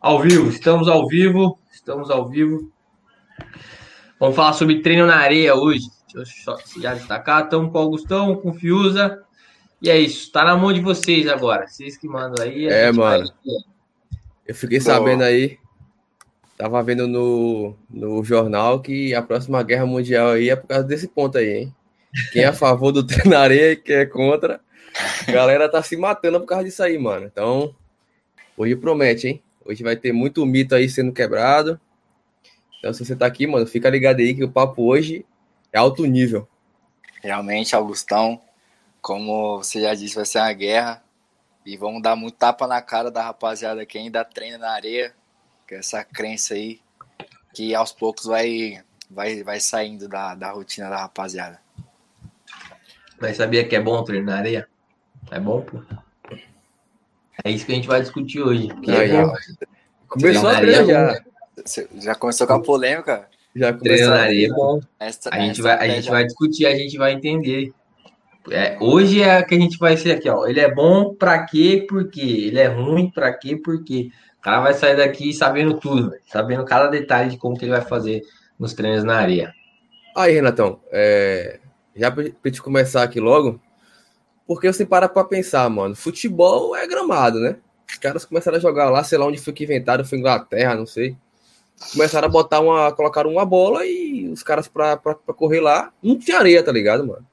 Ao vivo, estamos ao vivo, estamos ao vivo. Vamos falar sobre treino na areia hoje. Deixa eu já destacar. Estamos com o Augustão, com o Fiuza. E é isso, tá na mão de vocês agora. Vocês que mandam aí. É, mano. Vai... Eu fiquei Boa. sabendo aí. Tava vendo no, no jornal que a próxima guerra mundial aí é por causa desse ponto aí, hein? Quem é a favor do treino na areia e quem é contra. A galera tá se matando por causa disso aí, mano. Então, hoje promete, hein? Hoje vai ter muito mito aí sendo quebrado. Então, se você tá aqui, mano, fica ligado aí que o papo hoje é alto nível. Realmente, Augustão, como você já disse, vai ser uma guerra. E vamos dar muito tapa na cara da rapaziada que ainda treina na areia. Com essa crença aí que aos poucos vai, vai, vai saindo da, da rotina da rapaziada. Mas sabia que é bom treinar na areia? É bom, pô. É isso que a gente vai discutir hoje. É já. Começou a treinar já. Já começou com a polêmica? Já começou na areia é bom. Essa, a, gente vai, a gente vai discutir, a gente vai entender. É, hoje é que a gente vai ser aqui, ó. Ele é bom pra quê? Por quê? Ele é ruim pra quê? Por quê? O cara vai sair daqui sabendo tudo, sabendo cada detalhe de como que ele vai fazer nos treinos na areia. Aí, Renatão, é... já pra gente começar aqui logo, porque você para pra pensar, mano, futebol é gramado, né? Os caras começaram a jogar lá, sei lá onde foi que inventaram, foi Inglaterra, não sei. Começaram a botar uma. colocaram uma bola e os caras pra, pra, pra correr lá, não tinha areia, tá ligado, mano?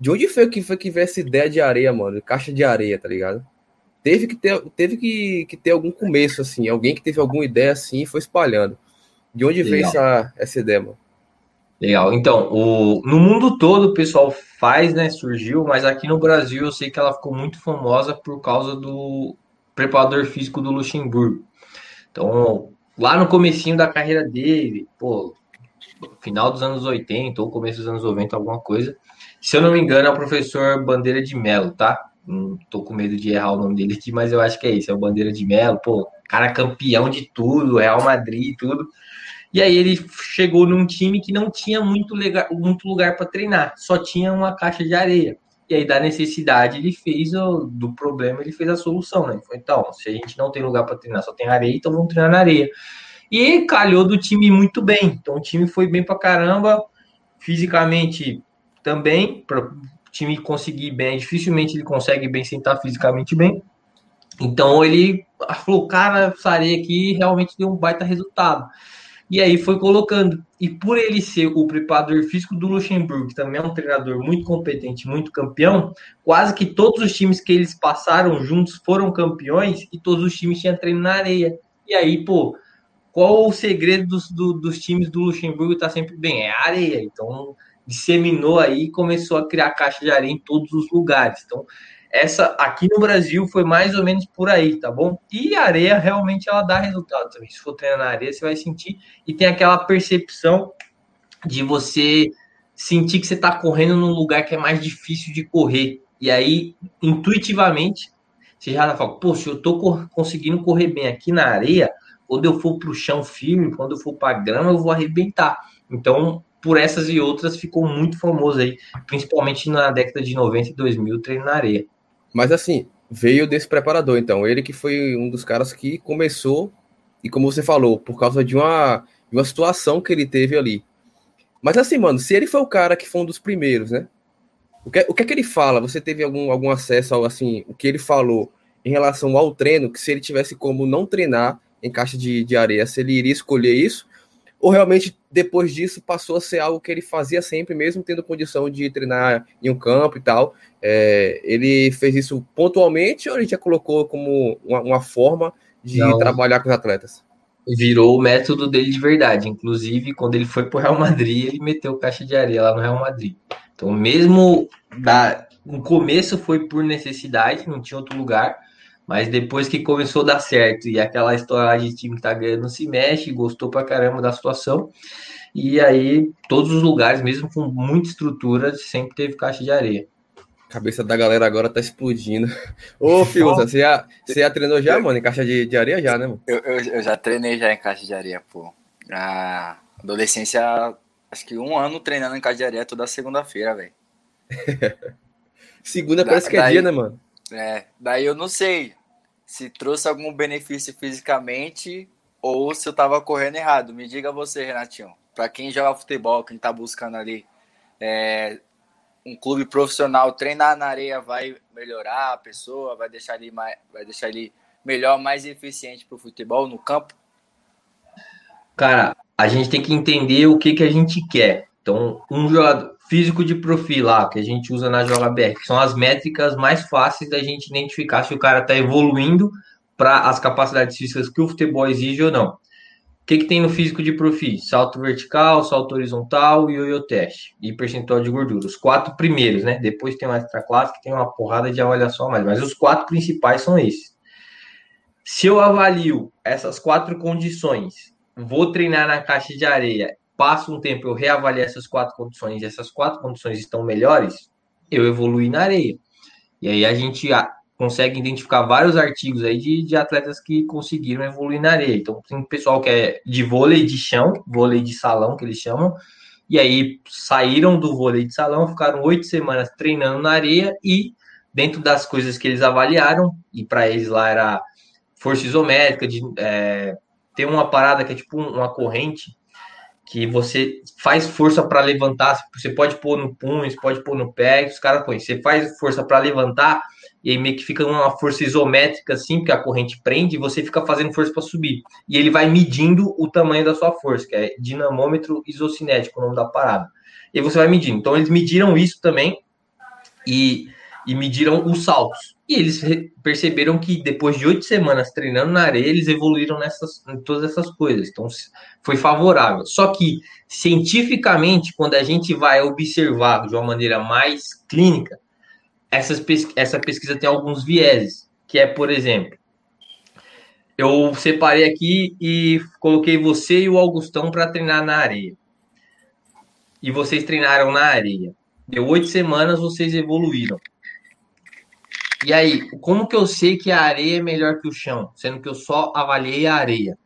De onde foi que foi que veio essa ideia de areia, mano? Caixa de areia, tá ligado? Teve que ter, teve que, que ter algum começo, assim. Alguém que teve alguma ideia assim e foi espalhando. De onde veio essa, essa ideia, mano? Legal. Então, o, no mundo todo o pessoal faz, né? Surgiu, mas aqui no Brasil eu sei que ela ficou muito famosa por causa do preparador físico do Luxemburgo. Então, lá no comecinho da carreira dele, pô, final dos anos 80 ou começo dos anos 90, alguma coisa, se eu não me engano, é o professor Bandeira de Melo, tá? Não tô com medo de errar o nome dele aqui, mas eu acho que é isso, é o Bandeira de Melo, pô, cara campeão de tudo, Real Madrid tudo. E aí ele chegou num time que não tinha muito, legal, muito lugar para treinar, só tinha uma caixa de areia. E aí, da necessidade, ele fez o, do problema, ele fez a solução, né? Falou, então, se a gente não tem lugar para treinar, só tem areia, então vamos treinar na areia. E calhou do time muito bem. Então, o time foi bem para caramba, fisicamente também, para o time conseguir bem, dificilmente ele consegue bem sentar fisicamente bem. Então ele falou, cara, essa areia aqui realmente deu um baita resultado. E aí foi colocando. E por ele ser o preparador físico do Luxemburgo, que também é um treinador muito competente, muito campeão, quase que todos os times que eles passaram juntos foram campeões e todos os times tinham treino na areia. E aí, pô, qual o segredo dos, do, dos times do Luxemburgo tá sempre bem? É areia. Então, disseminou aí e começou a criar caixa de areia em todos os lugares. Então, essa aqui no Brasil foi mais ou menos por aí, tá bom? E a areia realmente ela dá resultado também. Se for treinar na areia, você vai sentir e tem aquela percepção de você sentir que você está correndo num lugar que é mais difícil de correr. E aí, intuitivamente, você já fala, se eu tô conseguindo correr bem aqui na areia, quando eu for para o chão firme, quando eu for para grama, eu vou arrebentar. Então, por essas e outras, ficou muito famoso aí, principalmente na década de 90 e 2000, treino na areia. Mas assim, veio desse preparador, então. Ele que foi um dos caras que começou, e como você falou, por causa de uma, de uma situação que ele teve ali. Mas assim, mano, se ele foi o cara que foi um dos primeiros, né? O que, o que é que ele fala? Você teve algum, algum acesso ao, assim, o que ele falou em relação ao treino, que se ele tivesse como não treinar em caixa de, de areia, se ele iria escolher isso? Ou realmente depois disso passou a ser algo que ele fazia sempre, mesmo tendo condição de treinar em um campo e tal? É, ele fez isso pontualmente ou ele já colocou como uma, uma forma de Não. trabalhar com os atletas? Virou o método dele de verdade. Inclusive, quando ele foi para o Real Madrid, ele meteu caixa de areia lá no Real Madrid. Então, mesmo da, no começo foi por necessidade, não tinha outro lugar mas depois que começou a dar certo e aquela história de time que tá ganhando se mexe, gostou pra caramba da situação. E aí, todos os lugares, mesmo com muita estrutura, sempre teve caixa de areia. A cabeça da galera agora tá explodindo. Ô, Fiuza, você já, você já treinou já, mano, em caixa de, de areia já, né, mano? Eu, eu, eu, já treinei já em caixa de areia, pô. Na adolescência, acho que um ano treinando em caixa de areia toda segunda-feira, velho. Segunda da, parece que é daí, dia, né, mano? É, daí eu não sei se trouxe algum benefício fisicamente ou se eu tava correndo errado. Me diga você, Renatinho. Para quem joga futebol, quem tá buscando ali é, um clube profissional, treinar na areia vai melhorar a pessoa, vai deixar ele, mais, vai deixar ele melhor, mais eficiente para o futebol no campo? Cara, a gente tem que entender o que, que a gente quer. Então, um jogador físico de perfil lá, que a gente usa na JBR, que são as métricas mais fáceis da gente identificar se o cara está evoluindo para as capacidades físicas que o futebol exige ou não que, que tem no físico de profil? Salto vertical, salto horizontal e ioiô teste. E percentual de gordura. Os quatro primeiros, né? Depois tem o extra classe, que tem uma porrada de avaliação a mais. Mas os quatro principais são esses. Se eu avalio essas quatro condições, vou treinar na caixa de areia, passo um tempo, eu reavalio essas quatro condições, essas quatro condições estão melhores, eu evolui na areia. E aí a gente consegue identificar vários artigos aí de, de atletas que conseguiram evoluir na areia. Então, tem pessoal que é de vôlei de chão, vôlei de salão, que eles chamam, e aí saíram do vôlei de salão, ficaram oito semanas treinando na areia e dentro das coisas que eles avaliaram, e para eles lá era força isométrica, de é, ter uma parada que é tipo uma corrente, que você faz força para levantar, você pode pôr no punho, você pode pôr no pé, os caras põem, você faz força para levantar, e aí meio que fica uma força isométrica assim, porque a corrente prende e você fica fazendo força para subir. E ele vai medindo o tamanho da sua força, que é dinamômetro isocinético, o nome da parada. E você vai medindo. Então eles mediram isso também e, e mediram os saltos. E eles perceberam que depois de oito semanas treinando na areia, eles evoluíram nessas, em todas essas coisas. Então foi favorável. Só que cientificamente, quando a gente vai observar de uma maneira mais clínica, essas, essa pesquisa tem alguns vieses, que é, por exemplo, eu separei aqui e coloquei você e o Augustão para treinar na areia. E vocês treinaram na areia. Deu oito semanas, vocês evoluíram. E aí, como que eu sei que a areia é melhor que o chão, sendo que eu só avaliei a areia?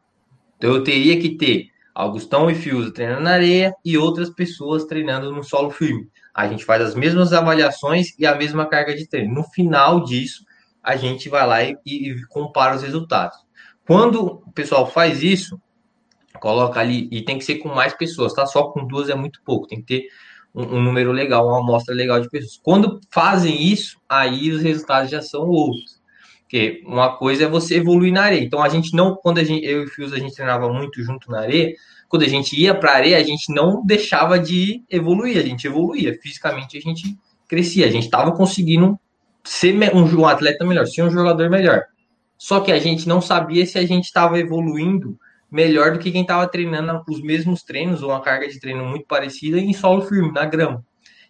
Então eu teria que ter Augustão e Fiuza treinando na areia e outras pessoas treinando no solo firme. A gente faz as mesmas avaliações e a mesma carga de treino. No final disso, a gente vai lá e, e compara os resultados. Quando o pessoal faz isso, coloca ali, e tem que ser com mais pessoas, tá? Só com duas é muito pouco, tem que ter um, um número legal, uma amostra legal de pessoas. Quando fazem isso, aí os resultados já são outros. Porque uma coisa é você evoluir na areia. Então a gente não, quando a gente, eu e o Fios, a gente treinava muito junto na areia, quando a gente ia para a areia, a gente não deixava de evoluir, a gente evoluía. Fisicamente a gente crescia, a gente estava conseguindo ser um, um atleta melhor, ser um jogador melhor. Só que a gente não sabia se a gente estava evoluindo melhor do que quem estava treinando os mesmos treinos ou uma carga de treino muito parecida em solo firme, na grama.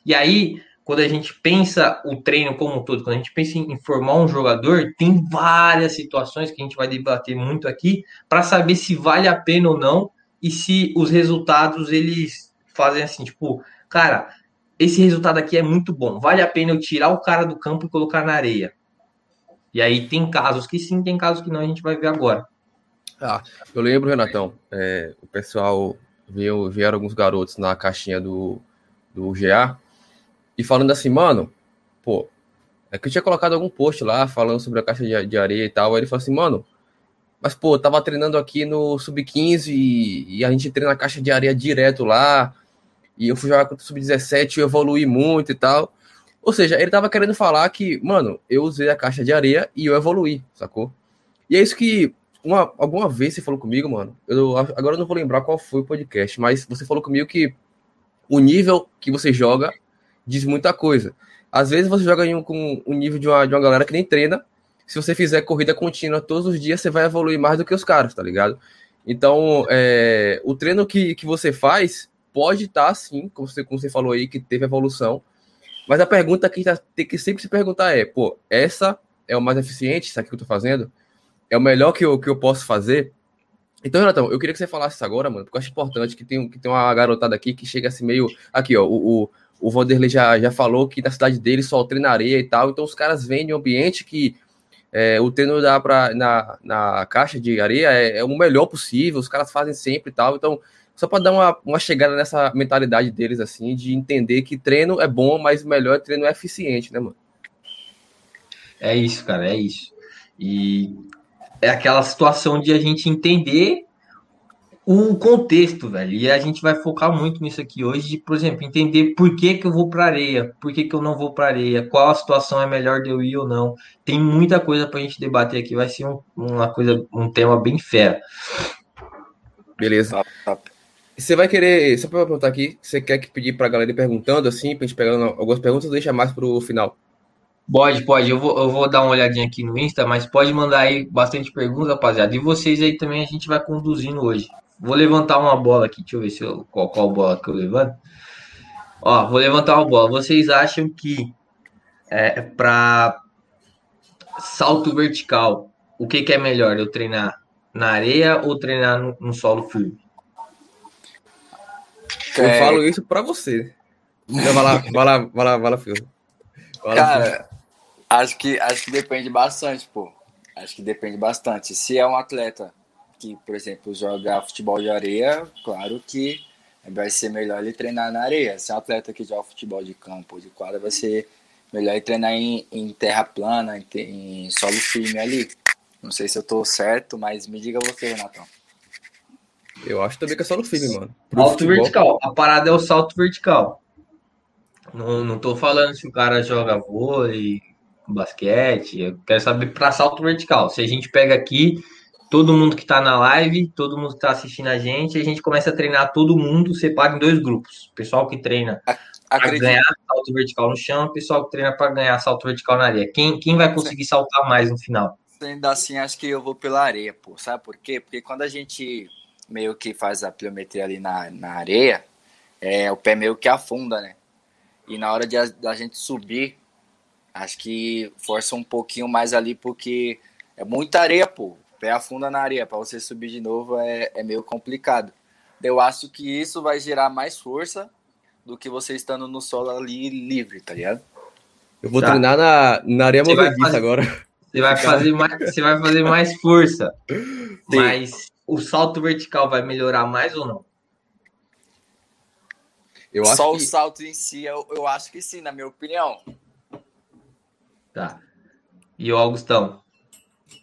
E aí, quando a gente pensa o treino como um todo, quando a gente pensa em formar um jogador, tem várias situações que a gente vai debater muito aqui para saber se vale a pena ou não e se os resultados eles fazem assim, tipo, cara, esse resultado aqui é muito bom, vale a pena eu tirar o cara do campo e colocar na areia. E aí tem casos que sim, tem casos que não, a gente vai ver agora. Ah, eu lembro, Renatão, é, o pessoal veio, vieram alguns garotos na caixinha do, do GA e falando assim, mano, pô, é que eu tinha colocado algum post lá falando sobre a caixa de, de areia e tal. Aí ele falou assim, mano, mas, pô, tava treinando aqui no Sub-15 e, e, a gente treina na caixa de areia direto lá. E eu fui jogar contra o Sub-17 e eu evoluí muito e tal. Ou seja, ele tava querendo falar que, mano, eu usei a caixa de areia e eu evoluí, sacou? E é isso que uma, alguma vez você falou comigo, mano. Eu, agora eu não vou lembrar qual foi o podcast, mas você falou comigo que o nível que você joga diz muita coisa. Às vezes você joga em um, com um nível de uma, de uma galera que nem treina, se você fizer corrida contínua todos os dias, você vai evoluir mais do que os caras, tá ligado? Então, é, o treino que, que você faz pode estar, tá, sim, como você, como você falou aí, que teve evolução. Mas a pergunta que tá, tem que sempre se perguntar é: pô, essa é o mais eficiente, isso aqui que eu tô fazendo? É o melhor que eu, que eu posso fazer? Então, Renatão, eu queria que você falasse isso agora, mano, porque eu acho importante que tem, que tem uma garotada aqui que chega assim meio. Aqui, ó, o, o, o Vanderlei já, já falou que na cidade dele só treina areia e tal, então os caras vêm de um ambiente que é, o treino dá pra, na, na caixa de areia é, é, o melhor possível, os caras fazem sempre e tal. Então, só para dar uma, uma chegada nessa mentalidade deles, assim, de entender que treino é bom, mas o melhor treino é eficiente, né, mano? É isso, cara, é isso. E é aquela situação de a gente entender o contexto, velho. E a gente vai focar muito nisso aqui hoje, de, por exemplo, entender por que, que eu vou para areia, por que, que eu não vou para areia, qual a situação é melhor de eu ir ou não. Tem muita coisa para a gente debater aqui, vai ser um, uma coisa, um tema bem fera. Beleza. Você vai querer, só para perguntar aqui, você quer que pedir para a galera ir perguntando assim, para a gente pegar algumas perguntas deixa mais para o final? Pode, pode. Eu vou, eu vou dar uma olhadinha aqui no Insta, mas pode mandar aí bastante perguntas, rapaziada. E vocês aí também a gente vai conduzindo hoje. Vou levantar uma bola aqui. Deixa eu ver se eu, qual, qual bola que eu levanto. Ó, vou levantar uma bola. Vocês acham que é, para salto vertical, o que, que é melhor? Eu treinar na areia ou treinar no, no solo firme? Eu é... falo isso para você. Vai lá, vai lá, vai lá, vai lá, filho. Vai lá, Cara, acho que, acho que depende bastante, pô. Acho que depende bastante. Se é um atleta que, por exemplo, joga futebol de areia, claro que vai ser melhor ele treinar na areia. Se é um atleta que joga futebol de campo, de quadra, vai ser melhor ele treinar em, em terra plana, em, em, solo firme ali. Não sei se eu tô certo, mas me diga você, Renatão. Eu acho também que é solo firme, mano. Pro salto futebol. vertical. A parada é o salto vertical. Não, não tô falando se o cara joga vôlei, basquete. Eu quero saber para salto vertical. Se a gente pega aqui todo mundo que está na live, todo mundo que está assistindo a gente, a gente começa a treinar todo mundo, separa em dois grupos. O pessoal que treina para ganhar salto vertical no chão, o pessoal que treina para ganhar salto vertical na areia. Quem, quem vai conseguir Sim. saltar mais no final? Ainda assim, acho que eu vou pela areia, pô. Sabe por quê? Porque quando a gente meio que faz a pliometria ali na, na areia, é, o pé meio que afunda, né? E na hora de a, da gente subir, acho que força um pouquinho mais ali, porque é muita areia, pô pé afunda na areia, para você subir de novo é, é meio complicado. Eu acho que isso vai gerar mais força do que você estando no solo ali livre, tá ligado? Eu vou tá. treinar na, na areia movediça agora. Você vai, fazer mais, você vai fazer mais força. Sim. Mas o salto vertical vai melhorar mais ou não? Eu Só que... o salto em si, eu, eu acho que sim, na minha opinião. Tá. E o Augustão?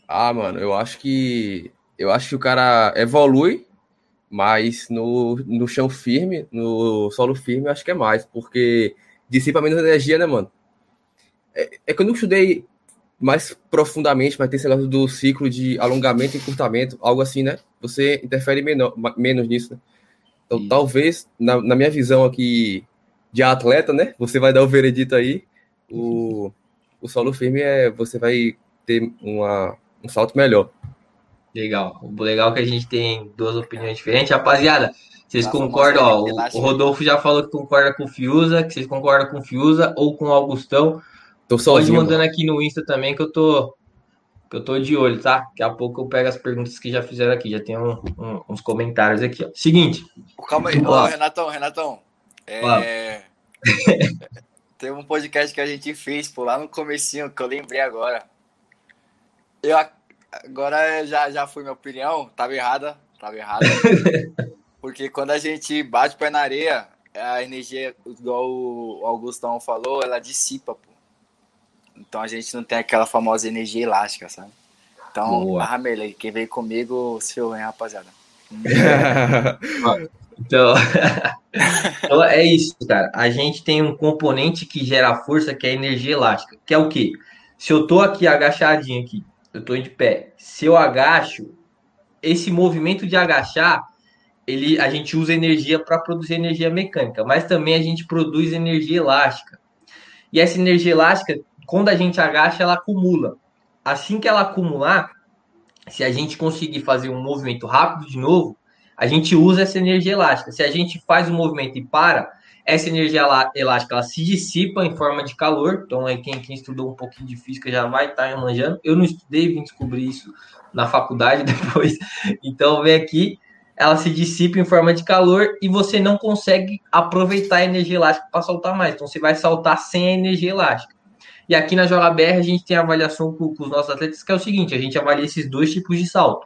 Ah, mano, eu acho que. Eu acho que o cara evolui, mas no, no chão firme, no solo firme, eu acho que é mais, porque dissipa menos energia, né, mano? É, é que eu não estudei mais profundamente, mas tem esse negócio do ciclo de alongamento e encurtamento, algo assim, né? Você interfere menor, menos nisso, né? Então, talvez, na, na, minha visão aqui de atleta, né? Você vai dar o veredito aí. O, o solo firme é. Você vai ter uma um salto melhor. Legal. O legal é que a gente tem duas opiniões diferentes. Rapaziada, vocês Nossa, concordam? Ó, o, Rodolfo já falou que concorda com o Fiuza, que vocês concordam com o Fiuza ou com o Augustão. Tô sozinho, Pode mandando mano. aqui no Insta também que eu tô que eu tô de olho, tá? Daqui a pouco eu pego as perguntas que já fizeram aqui. Já tem um, um, uns comentários aqui, ó. Seguinte. Calma aí, Ó, Renatão, Renatão. É... tem um podcast que a gente fez por lá no comecinho, que eu lembrei agora. Eu agora já, já foi minha opinião, tava errada, tava errada. porque quando a gente bate o pé na areia, a energia, igual o Augustão falou, ela dissipa, pô. Então a gente não tem aquela famosa energia elástica, sabe? Então, Ramelei, quem veio comigo, se eu hein, rapaziada. então, então, é isso, cara. A gente tem um componente que gera força, que é a energia elástica. Que é o quê? Se eu tô aqui agachadinho aqui, eu estou de pé. Se eu agacho, esse movimento de agachar, ele, a gente usa energia para produzir energia mecânica, mas também a gente produz energia elástica. E essa energia elástica, quando a gente agacha, ela acumula. Assim que ela acumular, se a gente conseguir fazer um movimento rápido de novo, a gente usa essa energia elástica. Se a gente faz um movimento e para, essa energia elástica ela se dissipa em forma de calor. Então, é quem, quem estudou um pouquinho de física já vai estar tá manjando. Eu não estudei, vim descobrir isso na faculdade depois. Então, vem aqui, ela se dissipa em forma de calor e você não consegue aproveitar a energia elástica para saltar mais. Então, você vai saltar sem a energia elástica. E aqui na Joga BR a gente tem a avaliação com, com os nossos atletas, que é o seguinte: a gente avalia esses dois tipos de salto.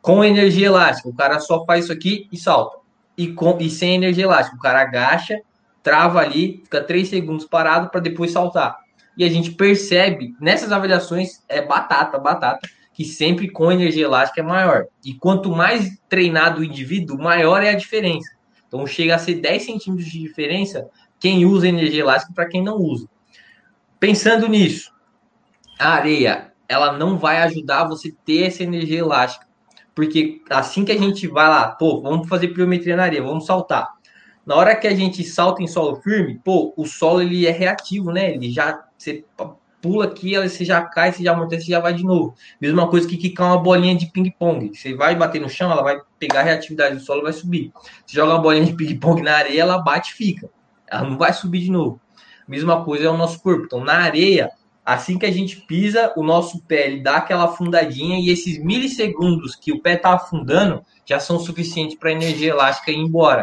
Com energia elástica, o cara só faz isso aqui e salta. E, com, e sem energia elástica, o cara agacha trava ali, fica três segundos parado para depois saltar. e a gente percebe nessas avaliações é batata, batata, que sempre com energia elástica é maior. E quanto mais treinado o indivíduo, maior é a diferença. Então chega a ser 10 centímetros de diferença quem usa energia elástica para quem não usa. Pensando nisso, a areia ela não vai ajudar você ter essa energia elástica. Porque assim que a gente vai lá, pô, vamos fazer pliometria na areia, vamos saltar. Na hora que a gente salta em solo firme, pô, o solo ele é reativo, né? Ele já você pula aqui, você já cai, você já amortece, você já vai de novo. Mesma coisa que quicar uma bolinha de ping-pong. Você vai bater no chão, ela vai pegar a reatividade do solo vai subir. Você joga uma bolinha de ping-pong na areia, ela bate e fica. Ela não vai subir de novo. Mesma coisa é o nosso corpo. Então, na areia, assim que a gente pisa, o nosso pé ele dá aquela afundadinha e esses milissegundos que o pé está afundando já são suficientes para a energia elástica ir embora.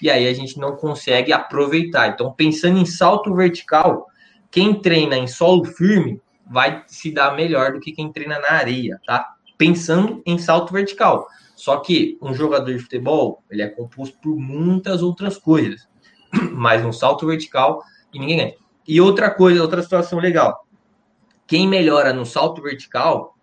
E aí a gente não consegue aproveitar. Então, pensando em salto vertical, quem treina em solo firme vai se dar melhor do que quem treina na areia, tá? Pensando em salto vertical. Só que um jogador de futebol, ele é composto por muitas outras coisas. Mas um salto vertical e ninguém ganha. E outra coisa, outra situação legal quem melhora no salto vertical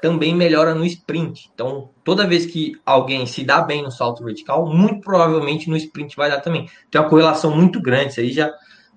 também melhora no sprint. Então, toda vez que alguém se dá bem no salto vertical, muito provavelmente no sprint vai dar também. Tem uma correlação muito grande. Isso aí já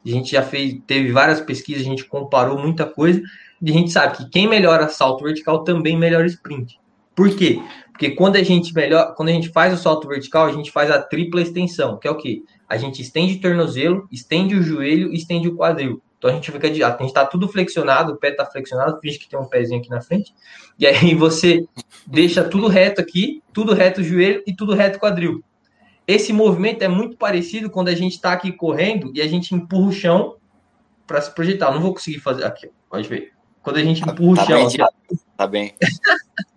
a gente já fez, teve várias pesquisas, a gente comparou muita coisa e a gente sabe que quem melhora salto vertical também melhora sprint. Por quê? Porque quando a gente melhor, quando a gente faz o salto vertical, a gente faz a tripla extensão, que é o quê? A gente estende o tornozelo, estende o joelho estende o quadril. Então a gente fica de, a gente tá tudo flexionado, o pé tá flexionado, finge que tem um pezinho aqui na frente. E aí você deixa tudo reto aqui, tudo reto o joelho e tudo reto o quadril. Esse movimento é muito parecido quando a gente está aqui correndo e a gente empurra o chão para se projetar. Não vou conseguir fazer aqui, pode ver. Quando a gente tá, empurra tá, o chão, bem, aqui, tá bem.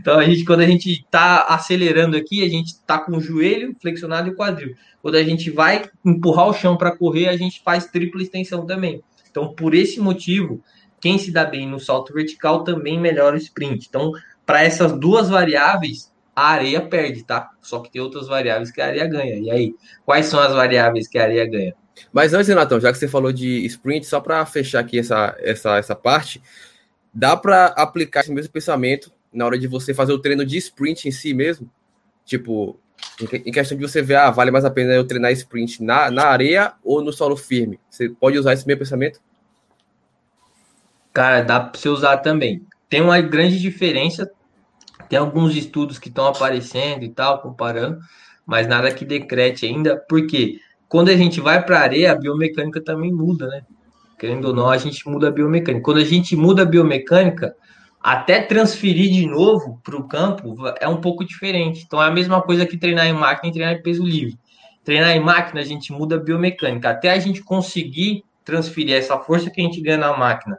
Então, a gente, quando a gente está acelerando aqui, a gente está com o joelho flexionado e o quadril. Quando a gente vai empurrar o chão para correr, a gente faz tripla extensão também. Então, por esse motivo, quem se dá bem no salto vertical também melhora o sprint. Então, para essas duas variáveis, a areia perde, tá? Só que tem outras variáveis que a areia ganha. E aí, quais são as variáveis que a areia ganha? Mas antes, Renatão, já que você falou de sprint, só para fechar aqui essa, essa, essa parte, dá para aplicar esse mesmo pensamento na hora de você fazer o treino de sprint em si mesmo, tipo, em questão de você ver, ah, vale mais a pena eu treinar sprint na, na areia ou no solo firme? Você pode usar esse mesmo pensamento? Cara, dá para você usar também. Tem uma grande diferença, tem alguns estudos que estão aparecendo e tal, comparando, mas nada que decrete ainda, porque quando a gente vai para a areia, a biomecânica também muda, né? Querendo ou não, a gente muda a biomecânica. Quando a gente muda a biomecânica, até transferir de novo para o campo é um pouco diferente. Então é a mesma coisa que treinar em máquina e treinar em peso livre. Treinar em máquina a gente muda a biomecânica. Até a gente conseguir transferir essa força que a gente ganha na máquina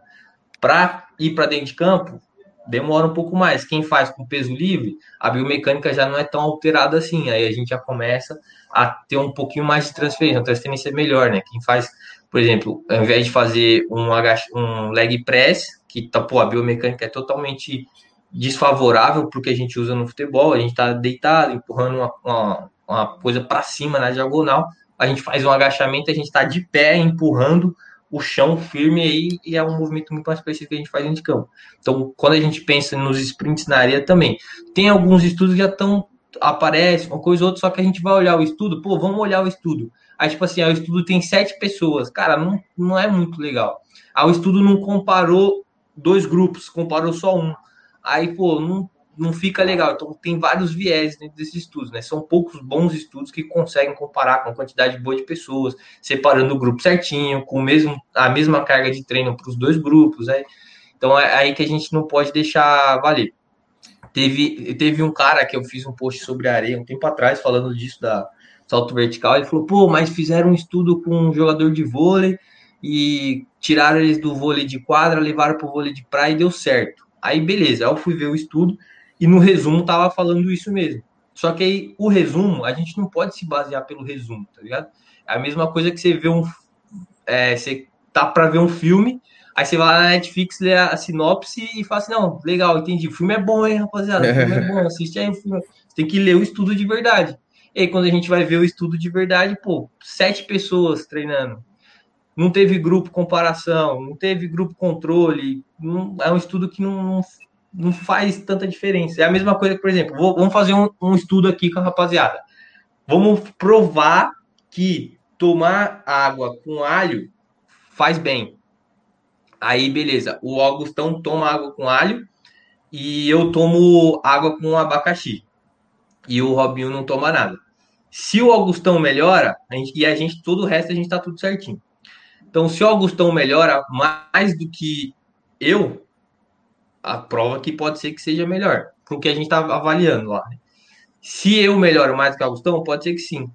para ir para dentro de campo, demora um pouco mais. Quem faz com peso livre, a biomecânica já não é tão alterada assim. Aí a gente já começa a ter um pouquinho mais de transferência. A transferência é melhor, né? Quem faz, por exemplo, ao invés de fazer um, um leg press, que tá, pô, a biomecânica é totalmente desfavorável para o que a gente usa no futebol. A gente está deitado, empurrando uma, uma, uma coisa para cima na diagonal. A gente faz um agachamento, a gente está de pé empurrando o chão firme aí e é um movimento muito mais preciso que a gente faz dentro de campo. Então, quando a gente pensa nos sprints na areia também, tem alguns estudos que já estão aparece uma coisa ou outra, só que a gente vai olhar o estudo, pô, vamos olhar o estudo. Aí, tipo assim, o estudo tem sete pessoas. Cara, não, não é muito legal. Aí o estudo não comparou dois grupos, comparou só um. Aí, pô, não, não fica legal. Então, tem vários viés dentro desses estudos, né? São poucos bons estudos que conseguem comparar com a quantidade boa de pessoas, separando o grupo certinho, com mesmo, a mesma carga de treino para os dois grupos, né? Então, é aí que a gente não pode deixar valer. Teve, teve um cara que eu fiz um post sobre a areia um tempo atrás, falando disso da salto vertical. Ele falou: pô, mas fizeram um estudo com um jogador de vôlei e tiraram eles do vôlei de quadra, levaram para o vôlei de praia e deu certo. Aí, beleza, aí eu fui ver o estudo e no resumo tava falando isso mesmo. Só que aí o resumo, a gente não pode se basear pelo resumo, tá ligado? É a mesma coisa que você vê um. É, você tá para ver um filme, aí você vai lá na Netflix, lê a sinopse e fala assim: não, legal, entendi. O filme é bom, hein, rapaziada? O filme é bom, assiste aí o filme. Você tem que ler o estudo de verdade. E aí, quando a gente vai ver o estudo de verdade, pô, sete pessoas treinando não teve grupo comparação, não teve grupo controle, não, é um estudo que não, não, faz tanta diferença. É a mesma coisa por exemplo, vou, vamos fazer um, um estudo aqui com a rapaziada. Vamos provar que tomar água com alho faz bem. Aí, beleza. O Augustão toma água com alho e eu tomo água com abacaxi. E o Robinho não toma nada. Se o Augustão melhora, a gente, e a gente, todo o resto, a gente tá tudo certinho. Então, se o Augustão melhora mais do que eu, a prova que pode ser que seja melhor, porque a gente tá avaliando lá. Né? Se eu melhoro mais do que o Augustão, pode ser que sim.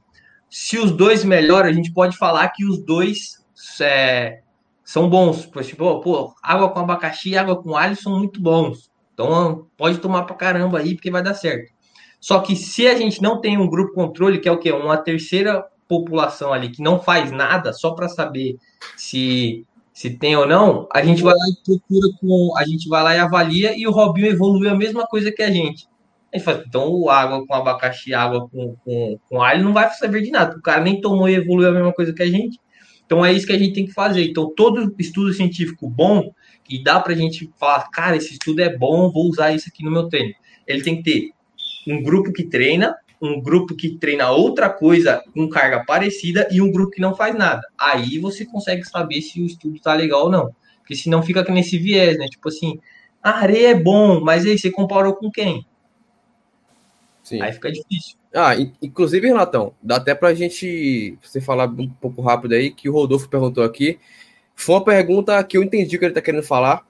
Se os dois melhoram, a gente pode falar que os dois é, são bons. Tipo, pô, água com abacaxi e água com alho são muito bons. Então pode tomar pra caramba aí, porque vai dar certo. Só que se a gente não tem um grupo controle, que é o quê? Uma terceira população ali que não faz nada só para saber se se tem ou não, a gente vai lá e procura com, a gente vai lá e avalia e o Robinho evoluiu a mesma coisa que a gente. A gente fala, então água com abacaxi, água com, com, com alho não vai servir de nada. O cara nem tomou e evoluiu a mesma coisa que a gente. Então é isso que a gente tem que fazer. Então todo estudo científico bom e dá para a gente falar, cara, esse estudo é bom, vou usar isso aqui no meu treino. Ele tem que ter um grupo que treina, um grupo que treina outra coisa com carga parecida e um grupo que não faz nada. Aí você consegue saber se o estudo tá legal ou não. Porque senão fica nesse viés, né? Tipo assim, a areia é bom, mas aí você comparou com quem? Sim. Aí fica difícil. Ah, inclusive, Renatão, dá até pra gente você falar um pouco rápido aí, que o Rodolfo perguntou aqui. Foi uma pergunta que eu entendi que ele tá querendo falar,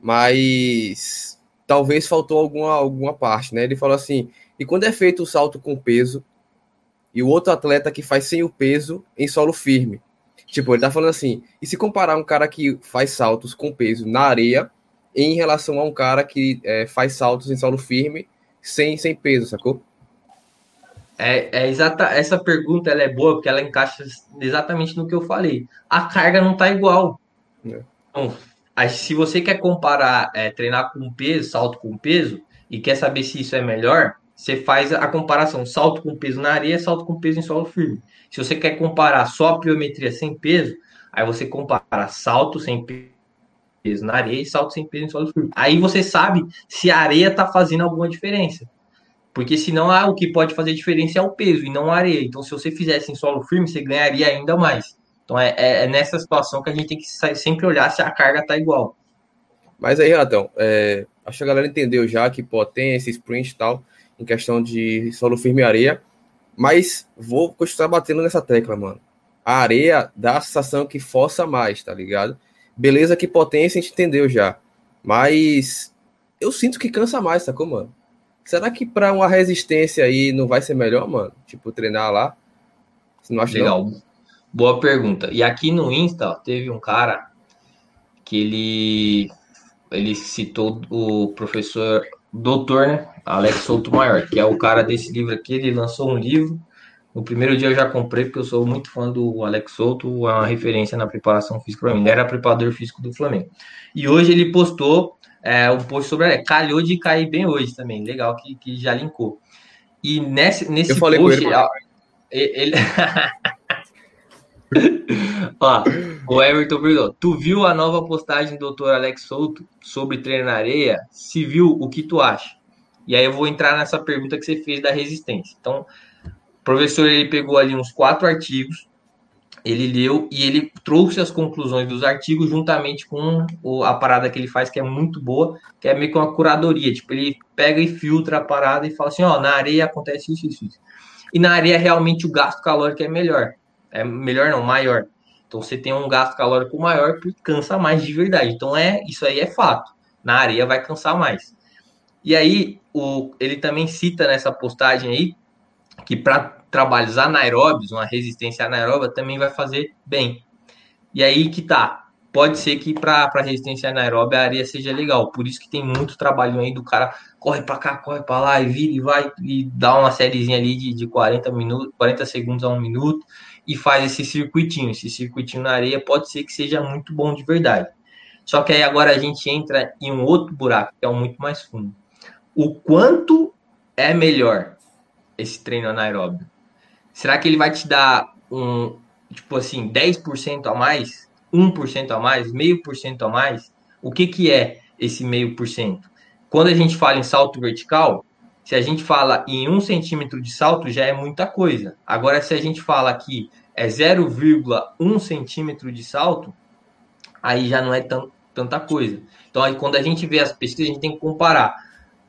mas talvez faltou alguma, alguma parte, né? Ele falou assim: e quando é feito o salto com peso, e o outro atleta que faz sem o peso em solo firme? Tipo, ele tá falando assim: e se comparar um cara que faz saltos com peso na areia em relação a um cara que é, faz saltos em solo firme sem, sem peso, sacou? É, é exata, essa pergunta ela é boa porque ela encaixa exatamente no que eu falei. A carga não tá igual. É. Então, se você quer comparar, é, treinar com peso, salto com peso, e quer saber se isso é melhor, você faz a comparação salto com peso na areia, salto com peso em solo firme. Se você quer comparar só a pliometria sem peso, aí você compara salto sem peso na areia e salto sem peso em solo firme. Aí você sabe se a areia está fazendo alguma diferença. Porque senão ah, o que pode fazer diferença é o peso e não a areia. Então, se você fizesse em solo firme, você ganharia ainda mais. Então, é, é, é nessa situação que a gente tem que sempre olhar se a carga está igual. Mas aí, Renatão, é, acho que a galera entendeu já que esse sprint e tal, em questão de solo firme e areia. Mas vou continuar batendo nessa tecla, mano. A areia dá a sensação que força mais, tá ligado? Beleza que potência a gente entendeu já. Mas eu sinto que cansa mais, sacou, mano? Será que para uma resistência aí não vai ser melhor, mano? Tipo, treinar lá? Você não acha Legal. Não? Boa pergunta. E aqui no Insta ó, teve um cara que ele ele citou o professor doutor, né? Alex Souto Maior, que é o cara desse livro aqui. Ele lançou um livro. No primeiro dia eu já comprei, porque eu sou muito fã do Alex Souto, é uma referência na preparação física para mim. Ele era preparador físico do Flamengo. E hoje ele postou é, um post sobre. É, calhou de cair bem hoje também. Legal que, que já linkou. E nesse, nesse Eu falei post. Com ele, ele... Ó, o Everton perguntou: Tu viu a nova postagem do Dr. Alex Souto sobre treino na areia? Se viu, o que tu acha? E aí eu vou entrar nessa pergunta que você fez da resistência. Então, o professor ele pegou ali uns quatro artigos ele leu e ele trouxe as conclusões dos artigos juntamente com a parada que ele faz, que é muito boa, que é meio que uma curadoria. Tipo, ele pega e filtra a parada e fala assim: ó, na areia acontece isso, isso, isso. E na areia, realmente, o gasto calórico é melhor. É melhor, não, maior. Então, você tem um gasto calórico maior porque cansa mais de verdade. Então, é isso aí é fato. Na areia vai cansar mais. E aí, o, ele também cita nessa postagem aí que para trabalhos anaeróbios, uma resistência anaeróbica também vai fazer bem. E aí que tá. Pode ser que para resistência anaeróbica a areia seja legal. Por isso que tem muito trabalho aí do cara corre para cá, corre para lá e vira e vai e dá uma sériezinha ali de, de 40 minutos, 40 segundos a um minuto e faz esse circuitinho. Esse circuitinho na areia pode ser que seja muito bom de verdade. Só que aí agora a gente entra em um outro buraco, que é um muito mais fundo. O quanto é melhor esse treino anaeróbio? Será que ele vai te dar um, tipo assim, 10% a mais? 1% a mais, meio por cento a mais, o que, que é esse meio por cento? Quando a gente fala em salto vertical, se a gente fala em um centímetro de salto, já é muita coisa. Agora, se a gente fala que é 0,1 centímetro de salto, aí já não é tão, tanta coisa. Então, aí, quando a gente vê as pesquisas, a gente tem que comparar.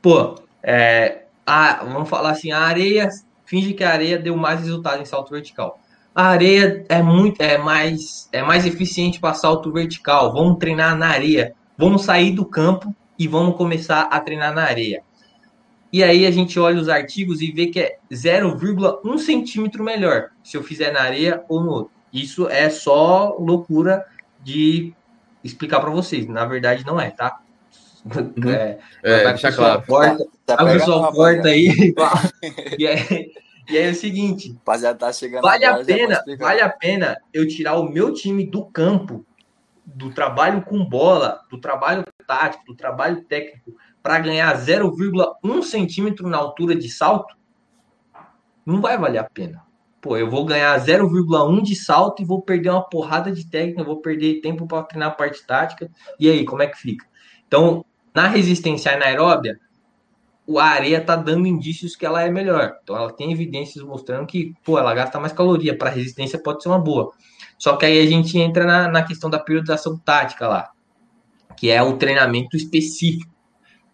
Pô, é, a, vamos falar assim, a areia, finge que a areia deu mais resultado em salto vertical. A areia é muito, é mais, é mais eficiente para salto vertical. Vamos treinar na areia. Vamos sair do campo e vamos começar a treinar na areia. E aí a gente olha os artigos e vê que é 0,1 centímetro melhor se eu fizer na areia ou no outro. Isso é só loucura de explicar para vocês. Na verdade, não é, tá? Uhum. É, é deixa claro. Corta, tá, tá a pessoa corta aí. e, aí e aí é o seguinte. Rapaziada, tá chegando vale agora, a pena, vale a pena eu tirar o meu time do campo, do trabalho com bola, do trabalho tático, do trabalho técnico, para ganhar 0,1 centímetro na altura de salto? Não vai valer a pena. Pô, eu vou ganhar 0,1 de salto e vou perder uma porrada de técnica, vou perder tempo para treinar a parte tática. E aí, como é que fica? Então, na resistência anaeróbia, a areia tá dando indícios que ela é melhor. Então ela tem evidências mostrando que, pô, ela gasta mais caloria, para resistência pode ser uma boa. Só que aí a gente entra na, na questão da periodização tática lá, que é o treinamento específico.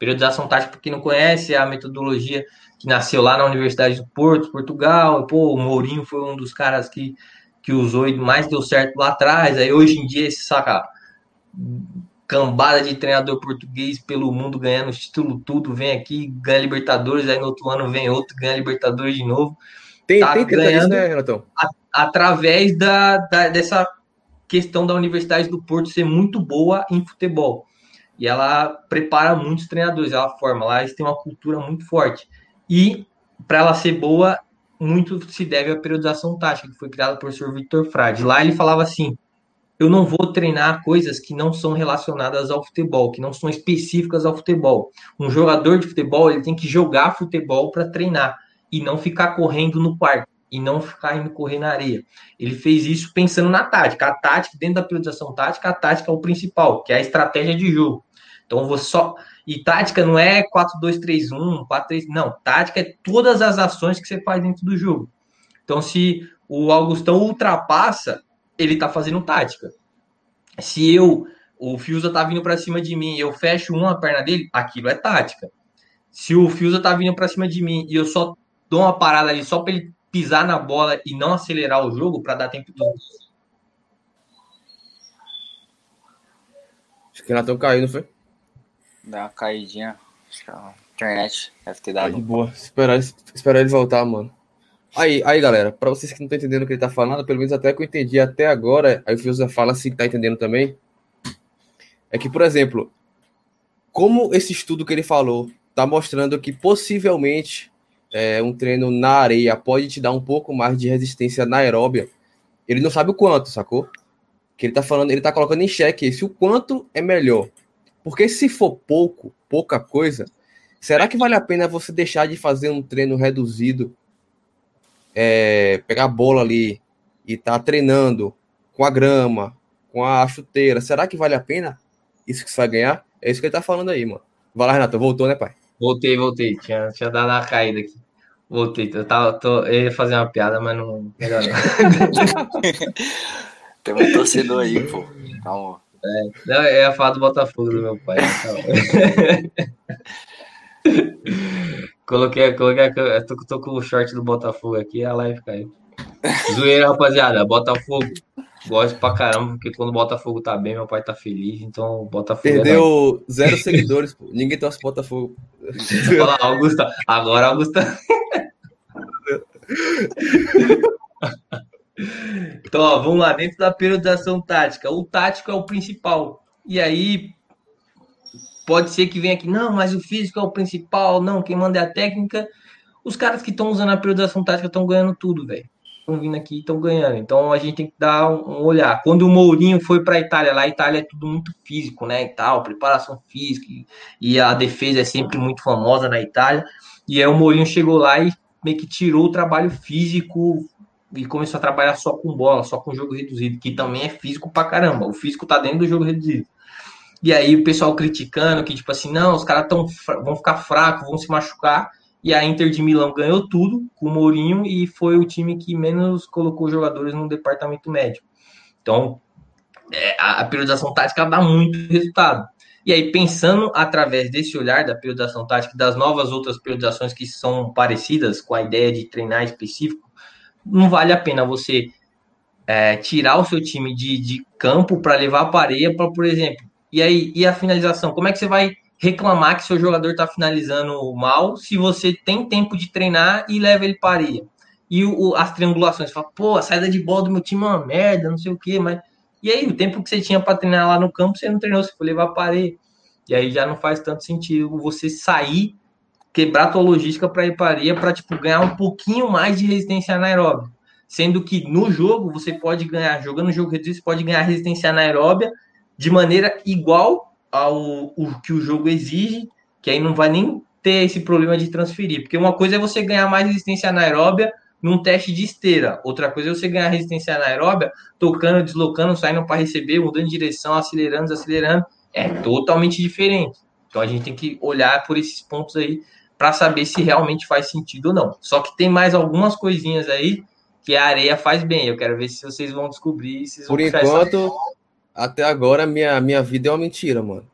Periodização tática, para quem não conhece, é a metodologia que nasceu lá na Universidade do Porto, Portugal. Pô, o Mourinho foi um dos caras que, que usou e mais deu certo lá atrás. Aí hoje em dia, esse saca cambada de treinador português pelo mundo ganhando título tudo, vem aqui, ganha Libertadores, aí no outro ano vem outro, ganha Libertadores de novo. Tem, tá tem ganhando né, Renatão? A, através da, da, dessa questão da Universidade do Porto ser muito boa em futebol. E ela prepara muitos treinadores, ela forma lá, eles têm uma cultura muito forte. E para ela ser boa, muito se deve à periodização tática, que foi criada pelo professor Victor Frade. Lá ele falava assim: eu não vou treinar coisas que não são relacionadas ao futebol, que não são específicas ao futebol. Um jogador de futebol ele tem que jogar futebol para treinar e não ficar correndo no parque e não ficar indo correr na areia. Ele fez isso pensando na tática. A tática, dentro da periodização tática, a tática é o principal, que é a estratégia de jogo. Então, você só. E tática não é 4-2-3-1, 4-3. Não, tática é todas as ações que você faz dentro do jogo. Então, se o Augustão ultrapassa ele tá fazendo tática. Se eu, o Fiuza tá vindo para cima de mim e eu fecho uma perna dele, aquilo é tática. Se o Fiuza tá vindo para cima de mim e eu só dou uma parada ali só para ele pisar na bola e não acelerar o jogo para dar tempo de Acho que Renatão caiu, não foi? Dá uma caidinha. Que a internet deve ter dado. De boa. Esperar, esperar ele voltar, mano. Aí, aí, galera, para vocês que não estão entendendo o que ele está falando, pelo menos até que eu entendi até agora, aí o Fiuza fala se está entendendo também. É que, por exemplo, como esse estudo que ele falou está mostrando que possivelmente é, um treino na areia pode te dar um pouco mais de resistência anaeróbia, ele não sabe o quanto, sacou? Que ele está falando, ele está colocando em xeque se o quanto é melhor. Porque se for pouco, pouca coisa, será que vale a pena você deixar de fazer um treino reduzido é, pegar a bola ali e tá treinando com a grama, com a chuteira, será que vale a pena isso que você vai ganhar? É isso que ele tá falando aí, mano. Vai lá, Renato, voltou, né, pai? Voltei, voltei. Tinha, tinha dado uma caída aqui. Voltei. Eu, tava, tô, eu ia fazer uma piada, mas não. Melhor não. Tem um torcedor aí, pô. Calma. É, não, eu ia falar do Botafogo do meu pai. Coloquei, coloquei eu tô, tô, com o short do Botafogo aqui, a live caiu. Zoeira, rapaziada. Botafogo. Gosto pra caramba, porque quando o Botafogo tá bem, meu pai tá feliz. Então, o Botafogo. É Perdeu é zero seguidores, pô. Ninguém torce Botafogo. Fala, Augusta. Agora, Augusta. então, ó, vamos lá. Dentro da periodização tática. O tático é o principal. E aí, Pode ser que venha aqui, não, mas o físico é o principal, não, quem manda é a técnica. Os caras que estão usando a periodização tática estão ganhando tudo, velho. Estão vindo aqui e estão ganhando. Então a gente tem que dar um, olhar. Quando o Mourinho foi para a Itália, lá a Itália é tudo muito físico, né? E tal, preparação física. E a defesa é sempre muito famosa na Itália. E aí o Mourinho chegou lá e meio que tirou o trabalho físico e começou a trabalhar só com bola, só com jogo reduzido, que também é físico pra caramba. O físico tá dentro do jogo reduzido. E aí o pessoal criticando que, tipo assim, não, os caras tão, vão ficar fracos, vão se machucar. E a Inter de Milão ganhou tudo com o Mourinho e foi o time que menos colocou jogadores no departamento médico. Então, é, a, periodização tática dá muito resultado. E aí, pensando através desse olhar da periodização tática, das novas outras periodizações que são parecidas com a ideia de treinar específico, não vale a pena você é, tirar o seu time de, de campo para levar para areia, para, por exemplo. E aí, e a finalização? Como é que você vai reclamar que seu jogador está finalizando mal se você tem tempo de treinar e leva ele para areia? E o, as triangulações, você fala, pô, a saída de bola do meu time é uma merda, não sei o quê, mas e aí, o tempo que você tinha para treinar lá no campo, você não treinou, você foi levar para areia. E aí já não faz tanto sentido você sair, quebrar tua logística para ir para para tipo, ganhar um pouquinho mais de resistência anaeróbia. Sendo que no jogo você pode ganhar, jogando no jogo reduzido, você pode ganhar resistência anaeróbia de maneira igual ao o que o jogo exige, que aí não vai nem ter esse problema de transferir. Porque uma coisa é você ganhar mais resistência anaeróbia num teste de esteira. Outra coisa é você ganhar resistência anaeróbia tocando, deslocando, saindo para receber, mudando de direção, acelerando, desacelerando. É totalmente diferente. Então a gente tem que olhar por esses pontos aí para saber se realmente faz sentido ou não. Só que tem mais algumas coisinhas aí que a areia faz bem. Eu quero ver se vocês vão descobrir. por enquanto, até agora, minha, minha vida é uma mentira, mano.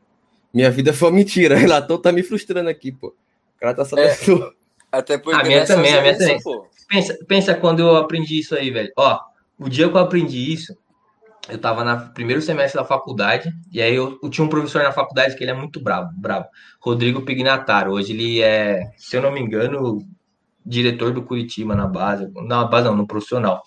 Minha vida foi uma mentira. O relator tá me frustrando aqui, pô. O cara tá sabendo. É, até porque. A minha também, a minha também. Pô pensa, pensa quando eu aprendi isso aí, velho. Ó, o dia que eu aprendi isso, eu tava no primeiro semestre da faculdade, e aí eu, eu, tinha um professor na faculdade que ele é muito bravo, bravo. Rodrigo Pignataro. Hoje ele é, se eu não me engano, diretor do Curitiba na base. Na base não, no profissional.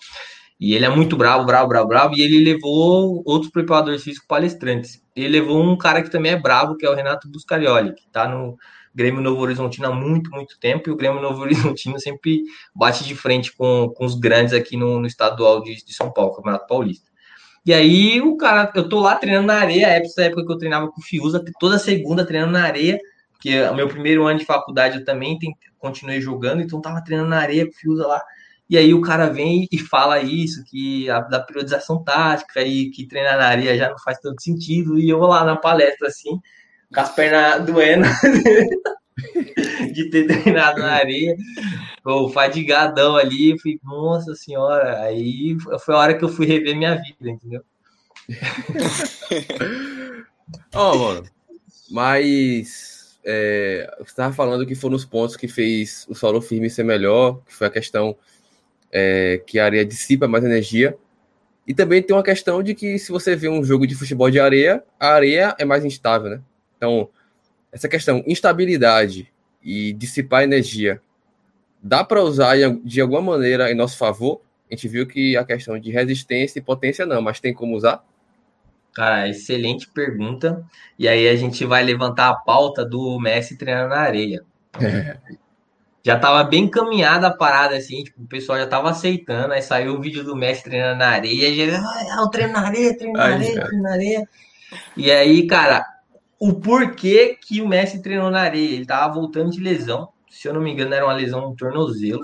E ele é muito bravo, bravo, bravo, bravo. E ele levou outros preparadores físicos palestrantes. Ele levou um cara que também é bravo, que é o Renato Buscarioli, que tá no, Grêmio Novo Horizontino há muito, muito tempo, e o Grêmio Novo Horizontino sempre bate de frente com, com os grandes aqui no, no estadual de, de São Paulo, Campeonato Paulista. E aí o cara, eu tô lá treinando na areia, essa época que eu treinava com o Fiuza, toda segunda treinando na areia, porque o meu primeiro ano de faculdade eu também continuei jogando, então tava treinando na areia com o Fiuza lá. E aí o cara vem e fala isso, que a, da periodização tática e que treinar na areia já não faz tanto sentido. E eu vou lá na palestra assim, com as pernas doendo de ter treinado na areia, o fadigadão ali, fui, nossa senhora, aí foi a hora que eu fui rever minha vida, entendeu? Ó, oh, mano, mas é, você estava falando que foram os pontos que fez o solo firme ser melhor, que foi a questão é, que a areia dissipa mais energia. E também tem uma questão de que se você vê um jogo de futebol de areia, a areia é mais instável, né? Então, essa questão instabilidade e dissipar energia, dá para usar de alguma maneira em nosso favor? A gente viu que a questão de resistência e potência não, mas tem como usar? Cara, excelente pergunta. E aí a gente vai levantar a pauta do Messi treinando na areia. É. Já tava bem caminhada a parada, assim, tipo, o pessoal já tava aceitando. Aí saiu o vídeo do Messi treinando na areia. Já, ah, eu treino na areia, treino na areia, treino na areia. E aí, cara, o porquê que o Messi treinou na areia. Ele tava voltando de lesão, se eu não me engano, era uma lesão no tornozelo.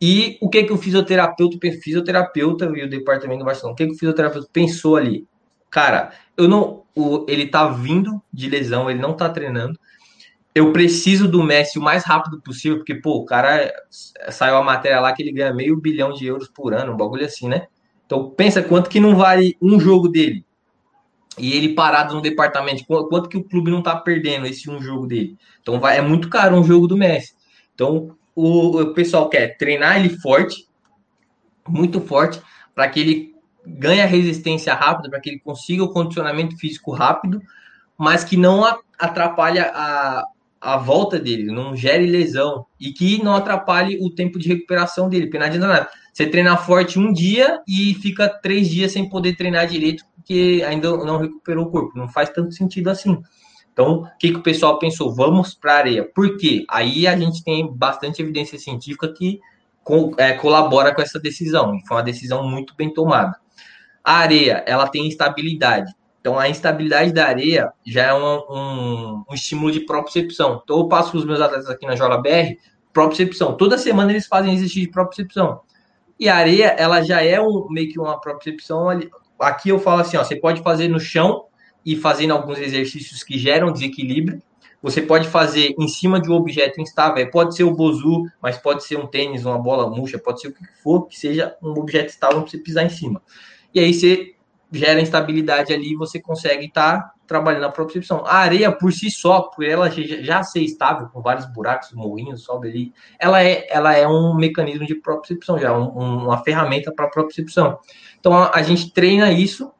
E o que que o fisioterapeuta, fisioterapeuta e o departamento do Barcelona, o que que o fisioterapeuta pensou ali? Cara, eu não, o, ele tá vindo de lesão, ele não tá treinando. Eu preciso do Messi o mais rápido possível, porque, pô, o cara saiu a matéria lá que ele ganha meio bilhão de euros por ano, um bagulho assim, né? Então pensa quanto que não vale um jogo dele e ele parado no departamento, quanto que o clube não tá perdendo esse um jogo dele? Então vai, é muito caro um jogo do Messi. Então o, o pessoal quer treinar ele forte, muito forte, para que ele ganhe a resistência rápida, para que ele consiga o condicionamento físico rápido, mas que não atrapalhe a, a volta dele, não gere lesão e que não atrapalhe o tempo de recuperação dele, porque adianta nada. Você treina forte um dia e fica três dias sem poder treinar direito porque ainda não recuperou o corpo. Não faz tanto sentido assim. Então, o que, que o pessoal pensou? Vamos para a areia. Por quê? Aí a gente tem bastante evidência científica que co é, colabora com essa decisão. Foi uma decisão muito bem tomada. A areia, ela tem instabilidade. Então, a instabilidade da areia já é um, um, um estímulo de propriocepção. Então, eu passo os meus atletas aqui na JBR, propriocepção. Toda semana eles fazem exercício de propriocepção. E a areia, ela já é um, meio que uma propriocepção. Aqui eu falo assim, ó, você pode fazer no chão e fazendo alguns exercícios que geram desequilíbrio. Você pode fazer em cima de um objeto instável, pode ser o bozu, mas pode ser um tênis, uma bola murcha, pode ser o que for, que seja um objeto estável para você pisar em cima. E aí você gera instabilidade ali e você consegue estar tá trabalhando a propriocepção. A areia por si só, por ela já ser estável, com vários buracos, morrinhos, sobe ali, ela é, ela é um mecanismo de propriocepção, já um, uma ferramenta para propriocepção. Então a, a, gente treina isso,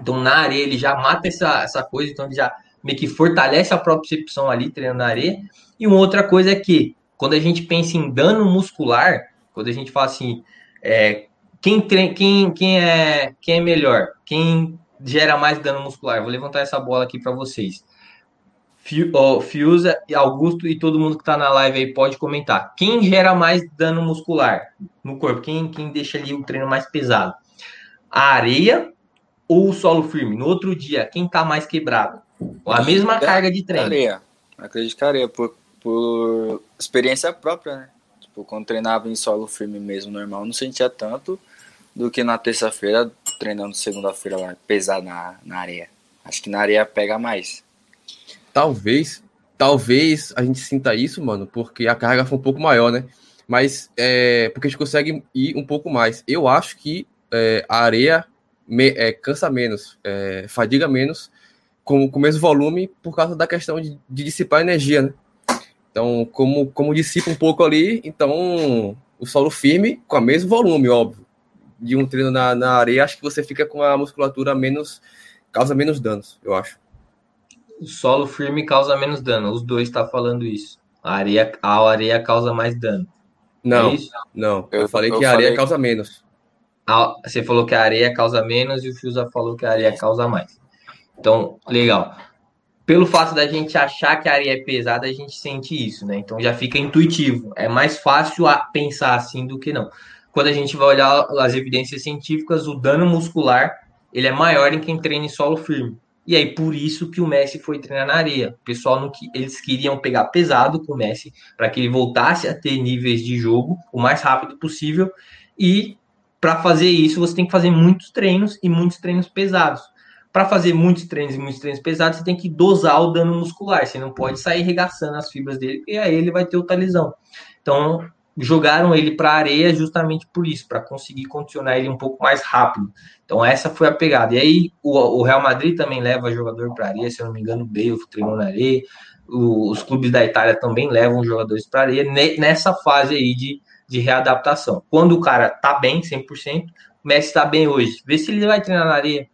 então na areia ele já mata essa, essa coisa, então ele já meio que fortalece a propriocepção ali, treinando na areia. E uma outra coisa é que, quando a gente pensa em dano muscular, quando a gente fala assim, é, quem, quem, quem, é, quem é melhor? Quem gera mais dano muscular? Vou levantar essa bola aqui para vocês. Fiusa, Augusto e todo mundo que está na live aí pode comentar. Quem gera mais dano muscular no corpo? Quem, quem deixa ali o treino mais pesado? A areia ou o solo firme? No outro dia, quem está mais quebrado? A mesma carga de treino. Areia. Acredito que areia, por, por experiência própria, né? Tipo, quando treinava em solo firme mesmo, normal, não sentia tanto do que na terça-feira, treinando segunda-feira lá, pesado na, na areia. Acho que na areia pega mais. Talvez, talvez a gente sinta isso, mano, porque a carga foi um pouco maior, né? Mas é, porque a gente consegue ir um pouco mais. Eu acho que é, a areia me, é, cansa menos, é, fadiga menos com, com o mesmo volume por causa da questão de, de dissipar energia, né? Então, como, como dissipa um pouco ali, então o solo firme com o mesmo volume, óbvio de um treino na, na areia, acho que você fica com a musculatura menos. causa menos danos, eu acho. O solo firme causa menos dano. Os dois estão tá falando isso. A areia, a areia causa mais dano. Não, é não. Eu, eu falei eu que a areia falei... causa menos. A, você falou que a areia causa menos e o Fiusa falou que a areia causa mais. Então, legal. Pelo fato da gente achar que a areia é pesada, a gente sente isso, né? Então já fica intuitivo. É mais fácil pensar assim do que não quando a gente vai olhar as evidências científicas, o dano muscular ele é maior em quem treina em solo firme. E aí, por isso que o Messi foi treinar na areia. O pessoal, não, eles queriam pegar pesado com o Messi para que ele voltasse a ter níveis de jogo o mais rápido possível. E para fazer isso, você tem que fazer muitos treinos e muitos treinos pesados. Para fazer muitos treinos e muitos treinos pesados, você tem que dosar o dano muscular. Você não pode sair regaçando as fibras dele, e aí ele vai ter outra lesão. Então, jogaram ele para a areia justamente por isso, para conseguir condicionar ele um pouco mais rápido. Então essa foi a pegada. E aí o, o Real Madrid também leva jogador para areia, se eu não me engano, o Bale treinou na areia. O, os clubes da Itália também levam jogadores para areia nessa fase aí de, de readaptação. Quando o cara tá bem, 100%, o Messi está bem hoje. Vê se ele vai treinar na areia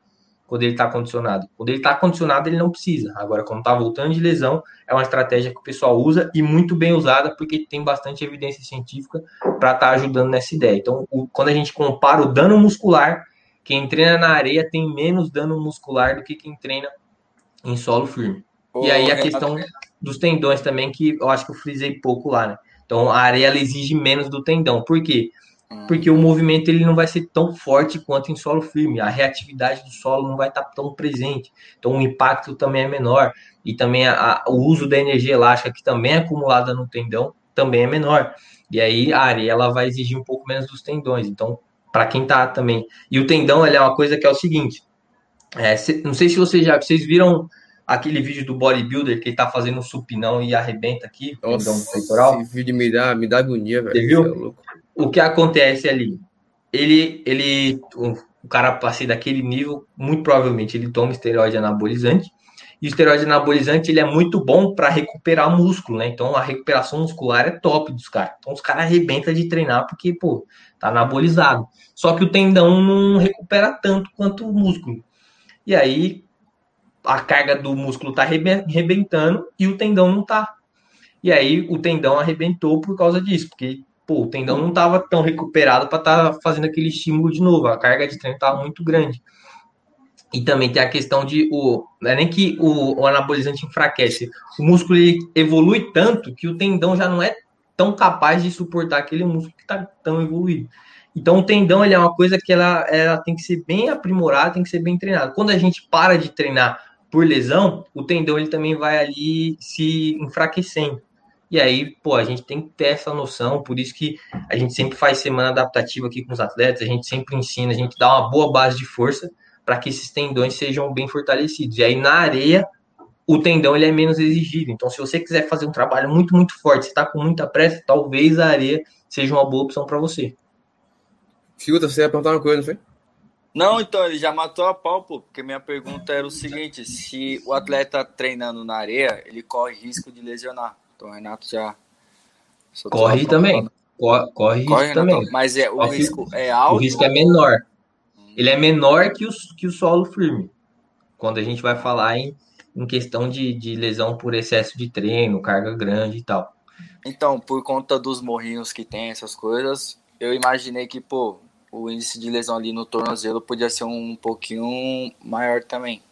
quando ele está condicionado. Quando ele está condicionado, ele não precisa. Agora, quando está voltando de lesão, é uma estratégia que o pessoal usa e muito bem usada, porque tem bastante evidência científica para estar tá ajudando nessa ideia. Então, o, quando a gente compara o dano muscular, quem treina na areia tem menos dano muscular do que quem treina em solo firme. e aí a questão dos tendões também, que eu acho que eu frisei pouco lá, né? Então, a areia ela exige menos do tendão. Por quê? Porque o movimento ele não vai ser tão forte quanto em solo firme, a reatividade do solo não vai estar tão presente, então o impacto também é menor, e também a, a, o uso da energia elástica, que também é acumulada no tendão, também é menor, e aí a areia ela vai exigir um pouco menos dos tendões, então para quem tá também, e o tendão ele é uma coisa que é o seguinte, é, se, não sei se vocês já, vocês viram aquele vídeo do bodybuilder que ele tá fazendo um supinão e arrebenta aqui, Nossa, tendão peitoral. Esse vídeo me dá, me dá agonia, velho. Você viu? É o que acontece ali? Ele, ele, o, cara passei daquele nível, muito provavelmente ele toma esteroide anabolizante. E o esteroide anabolizante ele é muito bom para recuperar músculo, né? Então a recuperação muscular é top dos caras. Então os caras arrebentam de treinar porque, pô, tá anabolizado. Só que o tendão não recupera tanto quanto o músculo. E aí a carga do músculo tá arrebentando e o tendão não tá. E aí o tendão arrebentou por causa disso, porque pô, o tendão não estava tão recuperado para estar tá fazendo aquele estímulo de novo. A carga de treino estava muito grande. E também tem a questão de o não é nem que o, o anabolizante enfraquece, o músculo evolui tanto que o tendão já não é tão capaz de suportar aquele músculo que está tão evoluído. Então o tendão ele é uma coisa que ela, ela tem que ser bem aprimorada, tem que ser bem treinada. Quando a gente para de treinar por lesão, o tendão ele também vai ali se enfraquecendo. E aí, pô, a gente tem que ter essa noção, por isso que a gente sempre faz semana adaptativa aqui com os atletas, a gente sempre ensina, a gente dá uma boa base de força para que esses tendões sejam bem fortalecidos. E aí na areia, o tendão ele é menos exigido. Então, se você quiser fazer um trabalho muito, muito forte, você está com muita pressa, talvez a areia seja uma boa opção para você. Fiuta, você ia perguntar uma coisa, não foi? Não, então, ele já matou a pau, pô, porque minha pergunta era o seguinte: se o atleta treinando na areia, ele corre risco de lesionar. Então, o Renato já. Corre também. Corre, corre, corre risco também. Mas é, o corre, risco é alto. O risco é menor. Hum. Ele é menor que o, que o solo firme. Quando a gente vai falar em, em questão de, de lesão por excesso de treino, carga grande e tal. Então, por conta dos morrinhos que tem, essas coisas, eu imaginei que, pô, o índice de lesão ali no tornozelo podia ser um pouquinho maior também.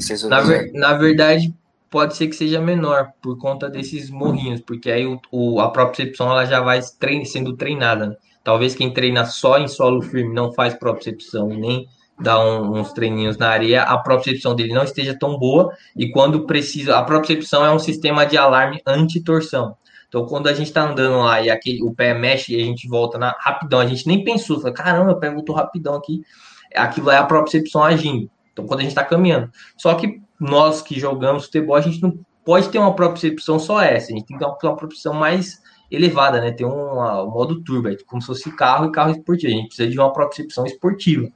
Se na, ver, na, verdade, pode ser que seja menor por conta desses morrinhos, porque aí o, o a propriocepção ela já vai trein, sendo treinada. Né? Talvez quem treina só em solo firme não faz propriocepção nem dá um, uns treininhos na areia, a propriocepção dele não esteja tão boa e quando precisa, a propriocepção é um sistema de alarme anti-torção. Então, quando a gente tá andando lá e aqui, o pé mexe e a gente volta na, rapidão, a gente nem pensou, fala, caramba, o pé voltou rapidão aqui. Aquilo é a propriocepção agindo. Então, quando a gente está caminhando. Só que nós que jogamos futebol, a gente não pode ter uma propriocepção só essa. A gente tem que ter uma, propriocepção mais elevada, né? Ter um, modo turbo, é como se fosse carro e carro esportivo. A gente precisa de uma propriocepção esportiva.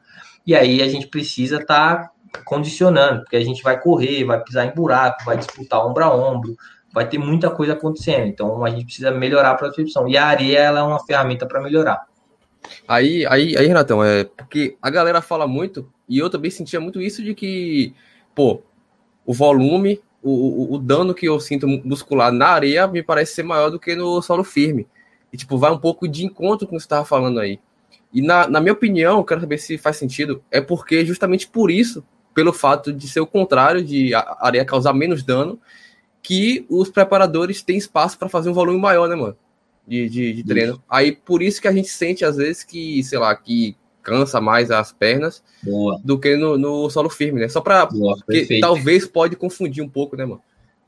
E aí a gente precisa estar tá condicionando, porque a gente vai correr, vai pisar em buraco, vai disputar ombro a ombro, vai ter muita coisa acontecendo. Então a gente precisa melhorar a percepção. E a areia ela é uma ferramenta para melhorar. Aí, aí, aí, Renatão, é porque a galera fala muito, e eu também sentia muito isso de que, pô, o volume, o, o, o dano que eu sinto muscular na areia me parece ser maior do que no solo firme. E, tipo, vai um pouco de encontro com o que você estava falando aí. E, na, na minha opinião, eu quero saber se faz sentido, é porque justamente por isso, pelo fato de ser o contrário, de a areia causar menos dano, que os preparadores têm espaço para fazer um volume maior, né, mano? De, de, de treino. Isso. Aí por isso que a gente sente, às vezes, que, sei lá, que cansa mais as pernas Boa. do que no, no solo firme, né? Só para que talvez pode confundir um pouco, né, mano?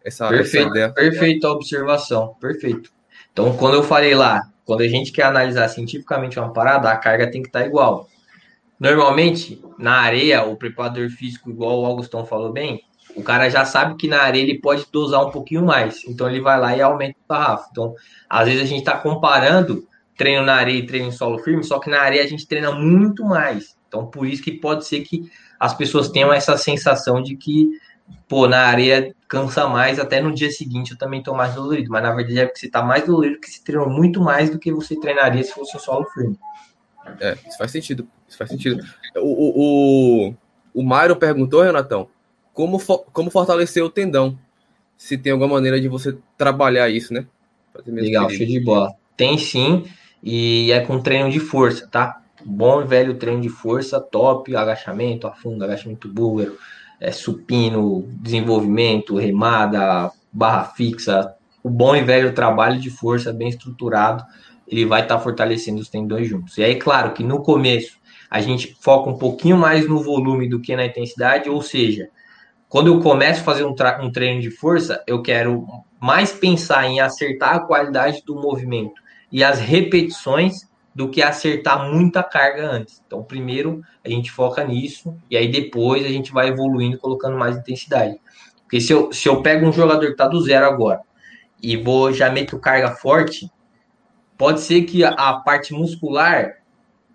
Essa, perfeito, essa ideia. Perfeita observação, perfeito. Então, quando eu falei lá, quando a gente quer analisar cientificamente uma parada, a carga tem que estar tá igual. Normalmente, na areia, o preparador físico, igual o Augustão falou bem, o cara já sabe que na areia ele pode dosar um pouquinho mais. Então ele vai lá e aumenta o sarrafo. Então, às vezes a gente está comparando treino na areia e treino em solo firme, só que na areia a gente treina muito mais. Então, por isso que pode ser que as pessoas tenham essa sensação de que, pô, na areia cansa mais, até no dia seguinte eu também estou mais dolorido. Mas na verdade é porque você está mais dolorido que se treinou muito mais do que você treinaria se fosse em solo firme. É, isso faz sentido. Isso faz sentido. O, o, o, o Mário perguntou, Renatão, como, como fortalecer o tendão. Se tem alguma maneira de você trabalhar isso, né? Legal, show de bola. Tem sim, e é com treino de força, tá? Bom e velho treino de força, top, agachamento, afundo, agachamento búlgaro, é, supino, desenvolvimento, remada, barra fixa. O bom e velho trabalho de força bem estruturado, ele vai estar tá fortalecendo os tendões juntos. E aí, claro que no começo a gente foca um pouquinho mais no volume do que na intensidade, ou seja, quando eu começo a fazer um, um treino de força, eu quero mais pensar em acertar a qualidade do movimento e as repetições do que acertar muita carga antes. Então, primeiro a gente foca nisso e aí depois a gente vai evoluindo, colocando mais intensidade. Porque se eu, se eu pego um jogador que está do zero agora e vou já meto carga forte, pode ser que a, a parte muscular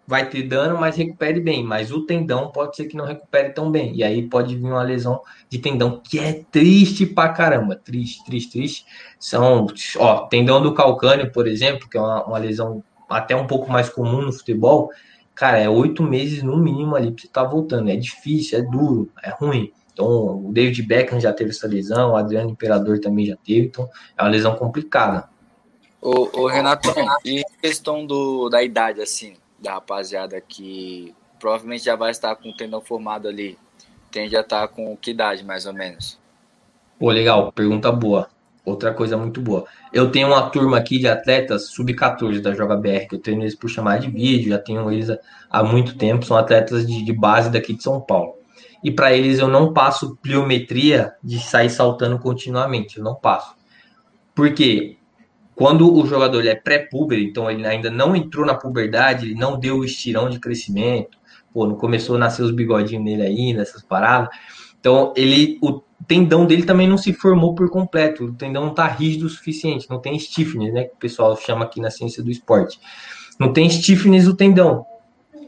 vai ter dano, mas recupere bem. Mas o tendão pode ser que não recupere tão bem. E aí pode vir uma lesão de tendão que é triste pra caramba. Triste, triste, triste. São, ó, tendão do calcânio, por exemplo, que é uma, uma lesão até um pouco mais comum no futebol. Cara, é oito meses no mínimo ali pra você tá voltando. É difícil, é duro, é ruim. Então, o David Beckham já teve essa lesão, o Adriano Imperador também já teve. Então, é uma lesão complicada. O, o Renato, e questão do, da idade, assim, da rapaziada que provavelmente já vai estar com o tendão formado ali, tende a estar com que idade, mais ou menos? Pô, legal, pergunta boa. Outra coisa muito boa. Eu tenho uma turma aqui de atletas sub-14 da Joga BR, que eu treino eles por chamar de vídeo, já tenho eles há muito tempo, são atletas de, de base daqui de São Paulo. E para eles eu não passo pliometria de sair saltando continuamente, eu não passo. Porque quando o jogador é pré-puber, então ele ainda não entrou na puberdade, ele não deu o estirão de crescimento, pô, não começou a nascer os bigodinhos nele ainda, essas paradas. Então, ele, o tendão dele também não se formou por completo, o tendão não tá rígido o suficiente, não tem stiffness, né, que o pessoal chama aqui na ciência do esporte. Não tem stiffness o tendão,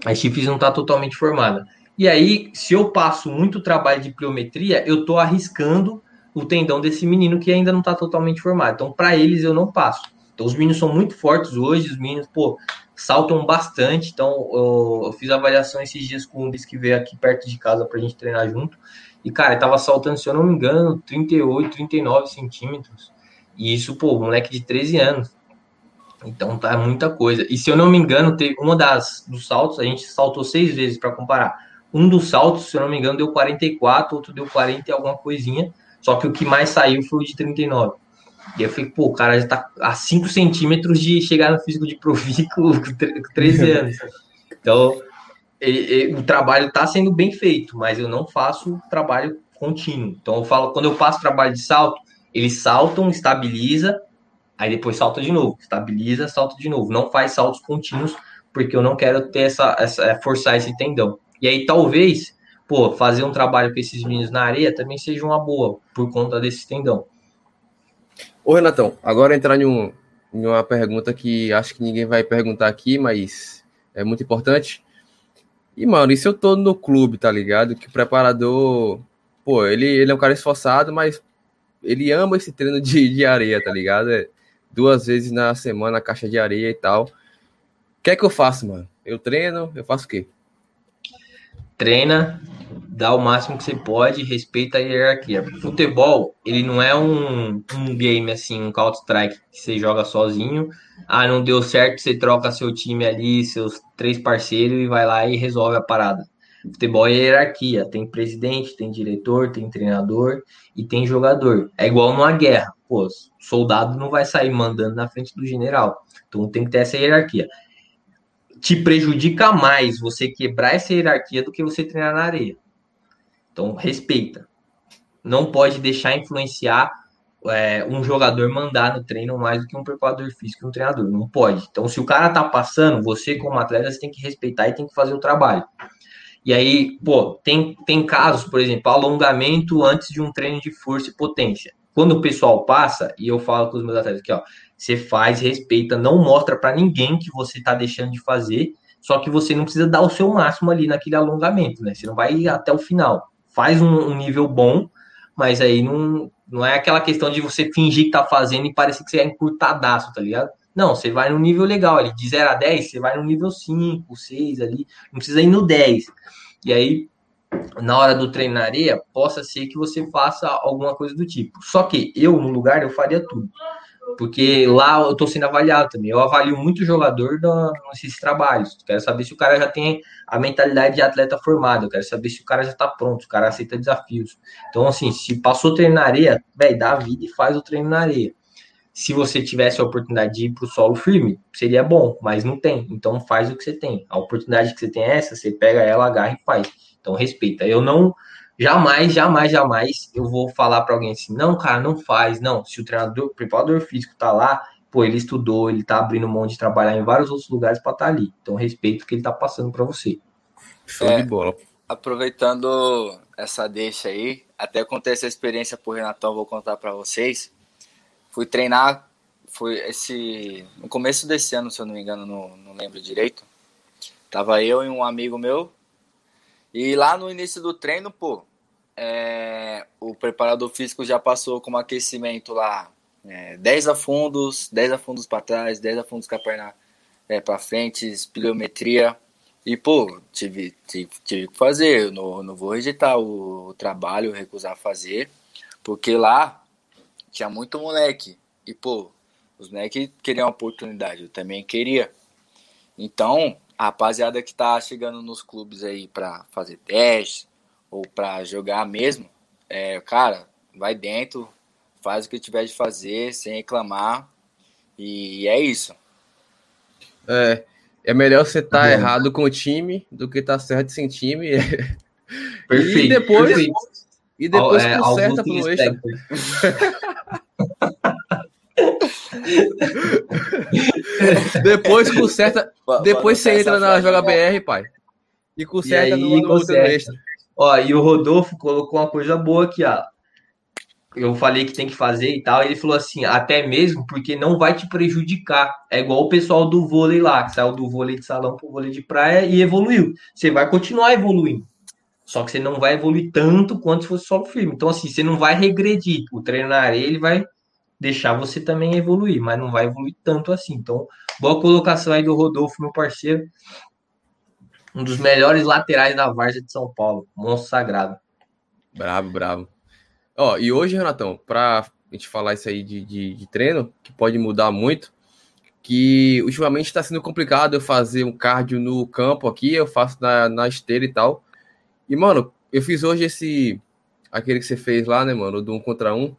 a stiffness não tá totalmente formada. E aí, se eu passo muito trabalho de pliometria, eu tô arriscando o tendão desse menino que ainda não está totalmente formado. Então, para eles, eu não passo. Então, os meninos são muito fortes hoje, os meninos, pô, saltam bastante. Então, eu, fiz avaliação esses dias com um que veio aqui perto de casa para a gente treinar junto. E, cara, tava saltando, se eu não me engano, 38, 39 centímetros. E isso, pô, moleque de 13 anos. Então tá muita coisa. E se eu não me engano, teve uma das dos saltos, a gente saltou seis vezes para comparar. Um dos saltos, se eu não me engano, deu 44, outro deu 40 e alguma coisinha. Só que o que mais saiu foi o de 39. E eu falei, pô, o cara já tá a 5 centímetros de chegar no físico de Profi com 13 anos. Então, ele, ele, o trabalho tá sendo bem feito, mas eu não faço trabalho contínuo. Então, eu falo, quando eu faço trabalho de salto, eles saltam, estabiliza, aí depois salta de novo, estabiliza, salta de novo. Não faz saltos contínuos, porque eu não quero ter essa, essa forçar esse tendão. E aí, talvez pô, fazer um trabalho com esses meninos na areia também seja uma boa, por conta desse tendão. Ô, Renatão, agora entrar em, um, em uma pergunta que acho que ninguém vai perguntar aqui, mas é muito importante. E, mano, se eu tô no clube, tá ligado? Que o preparador, pô, ele, ele é um cara esforçado, mas ele ama esse treino de, de areia, tá ligado? É duas vezes na semana a caixa de areia e tal. O que é que eu faço, mano? Eu treino, eu faço o quê? treina, dá o máximo que você pode, respeita a hierarquia. Futebol, ele não é um, um game assim, um Counter-Strike que você joga sozinho. Ah, não deu certo, você troca seu time ali, seus três parceiros e vai lá e resolve a parada. Futebol é hierarquia, tem presidente, tem diretor, tem treinador e tem jogador. É igual numa guerra. Pô, soldado não vai sair mandando na frente do general. Então tem que ter essa hierarquia te prejudica mais você quebrar essa hierarquia do que você treinar na areia. Então, respeita. Não pode deixar influenciar é, um jogador mandar no treino mais do que um preparador físico e um treinador. Não pode. Então, se o cara tá passando, você, como atleta, você tem que respeitar e tem que fazer o trabalho. E aí, pô, tem, tem casos, por exemplo, alongamento antes de um treino de força e potência. Quando o pessoal passa, e eu falo com os meus atletas aqui, ó, você faz, respeita, não mostra para ninguém que você está deixando de fazer, só que você não precisa dar o seu máximo ali naquele alongamento, né? Você não vai até o final. Faz um, um nível bom, mas aí não, não é aquela questão de você fingir que tá fazendo e parecer que você é encurtadaço, tá ligado? Não, você vai no nível legal ali, de 0 a 10, você vai no nível 5, 6 ali, não precisa ir no 10. E aí, na hora do treino na areia, possa ser que você faça alguma coisa do tipo. Só que eu, no lugar, eu faria tudo porque lá eu estou sendo avaliado também. Eu avalio muito o jogador nesses trabalhos. Quero saber se o cara já tem a mentalidade de atleta formado. Quero saber se o cara já está pronto, se o cara aceita desafios. Então, assim, se passou treino na areia, velho, dá a vida e faz o treino na areia. Se você tivesse a oportunidade de ir para o solo firme, seria bom, mas não tem. Então, faz o que você tem. A oportunidade que você tem é essa, você pega ela, agarra e faz. Então, respeita. Eu não Jamais, jamais, jamais eu vou falar para alguém assim, não, cara, não faz, não. Se o treinador, o preparador físico tá lá, pô, ele estudou, ele tá abrindo mão de trabalhar em vários outros lugares para estar tá ali. Então, respeito o que ele tá passando para você. Show é, de bola. Aproveitando essa deixa aí, até contei essa experiência pro Renatão, vou contar para vocês. Fui treinar, foi esse no começo desse ano, se eu não me engano, não, não lembro direito. Tava eu e um amigo meu, e lá no início do treino, pô, é, o preparador físico já passou como aquecimento lá é, 10 afundos, 10 afundos para trás, 10 afundos com a perna é, para frente, espeliometria. E, pô, tive, tive, tive que fazer. Eu não, não vou rejeitar o, o trabalho, recusar fazer, porque lá tinha muito moleque. E, pô, os moleques queriam uma oportunidade, eu também queria. Então, a rapaziada que tá chegando nos clubes aí para fazer teste, ou para jogar mesmo, é, cara, vai dentro, faz o que tiver de fazer, sem reclamar. E é isso. É, é melhor você estar tá errado com o time do que estar tá certo sem time. Perfeito. E depois, perfeito. E depois é, conserta pro extra. depois conserta. depois você entra na Joga BR, pai. E conserta e aí, no, no extra. Ó, e o Rodolfo colocou uma coisa boa aqui, ó. Eu falei que tem que fazer e tal. Ele falou assim, até mesmo porque não vai te prejudicar. É igual o pessoal do vôlei lá, que saiu do vôlei de salão pro vôlei de praia e evoluiu. Você vai continuar evoluindo. Só que você não vai evoluir tanto quanto se fosse solo firme. Então, assim, você não vai regredir. O treino na areia, ele vai deixar você também evoluir, mas não vai evoluir tanto assim. Então, boa colocação aí do Rodolfo, meu parceiro. Um dos melhores laterais da Várzea de São Paulo. Monstro sagrado. Bravo, bravo. Ó, e hoje, Renatão, para a gente falar isso aí de, de, de, treino, que pode mudar muito, que ultimamente está sendo complicado eu fazer um cardio no campo aqui, eu faço na, na esteira e tal. E, mano, eu fiz hoje esse. Aquele que você fez lá, né, mano? Do um contra um.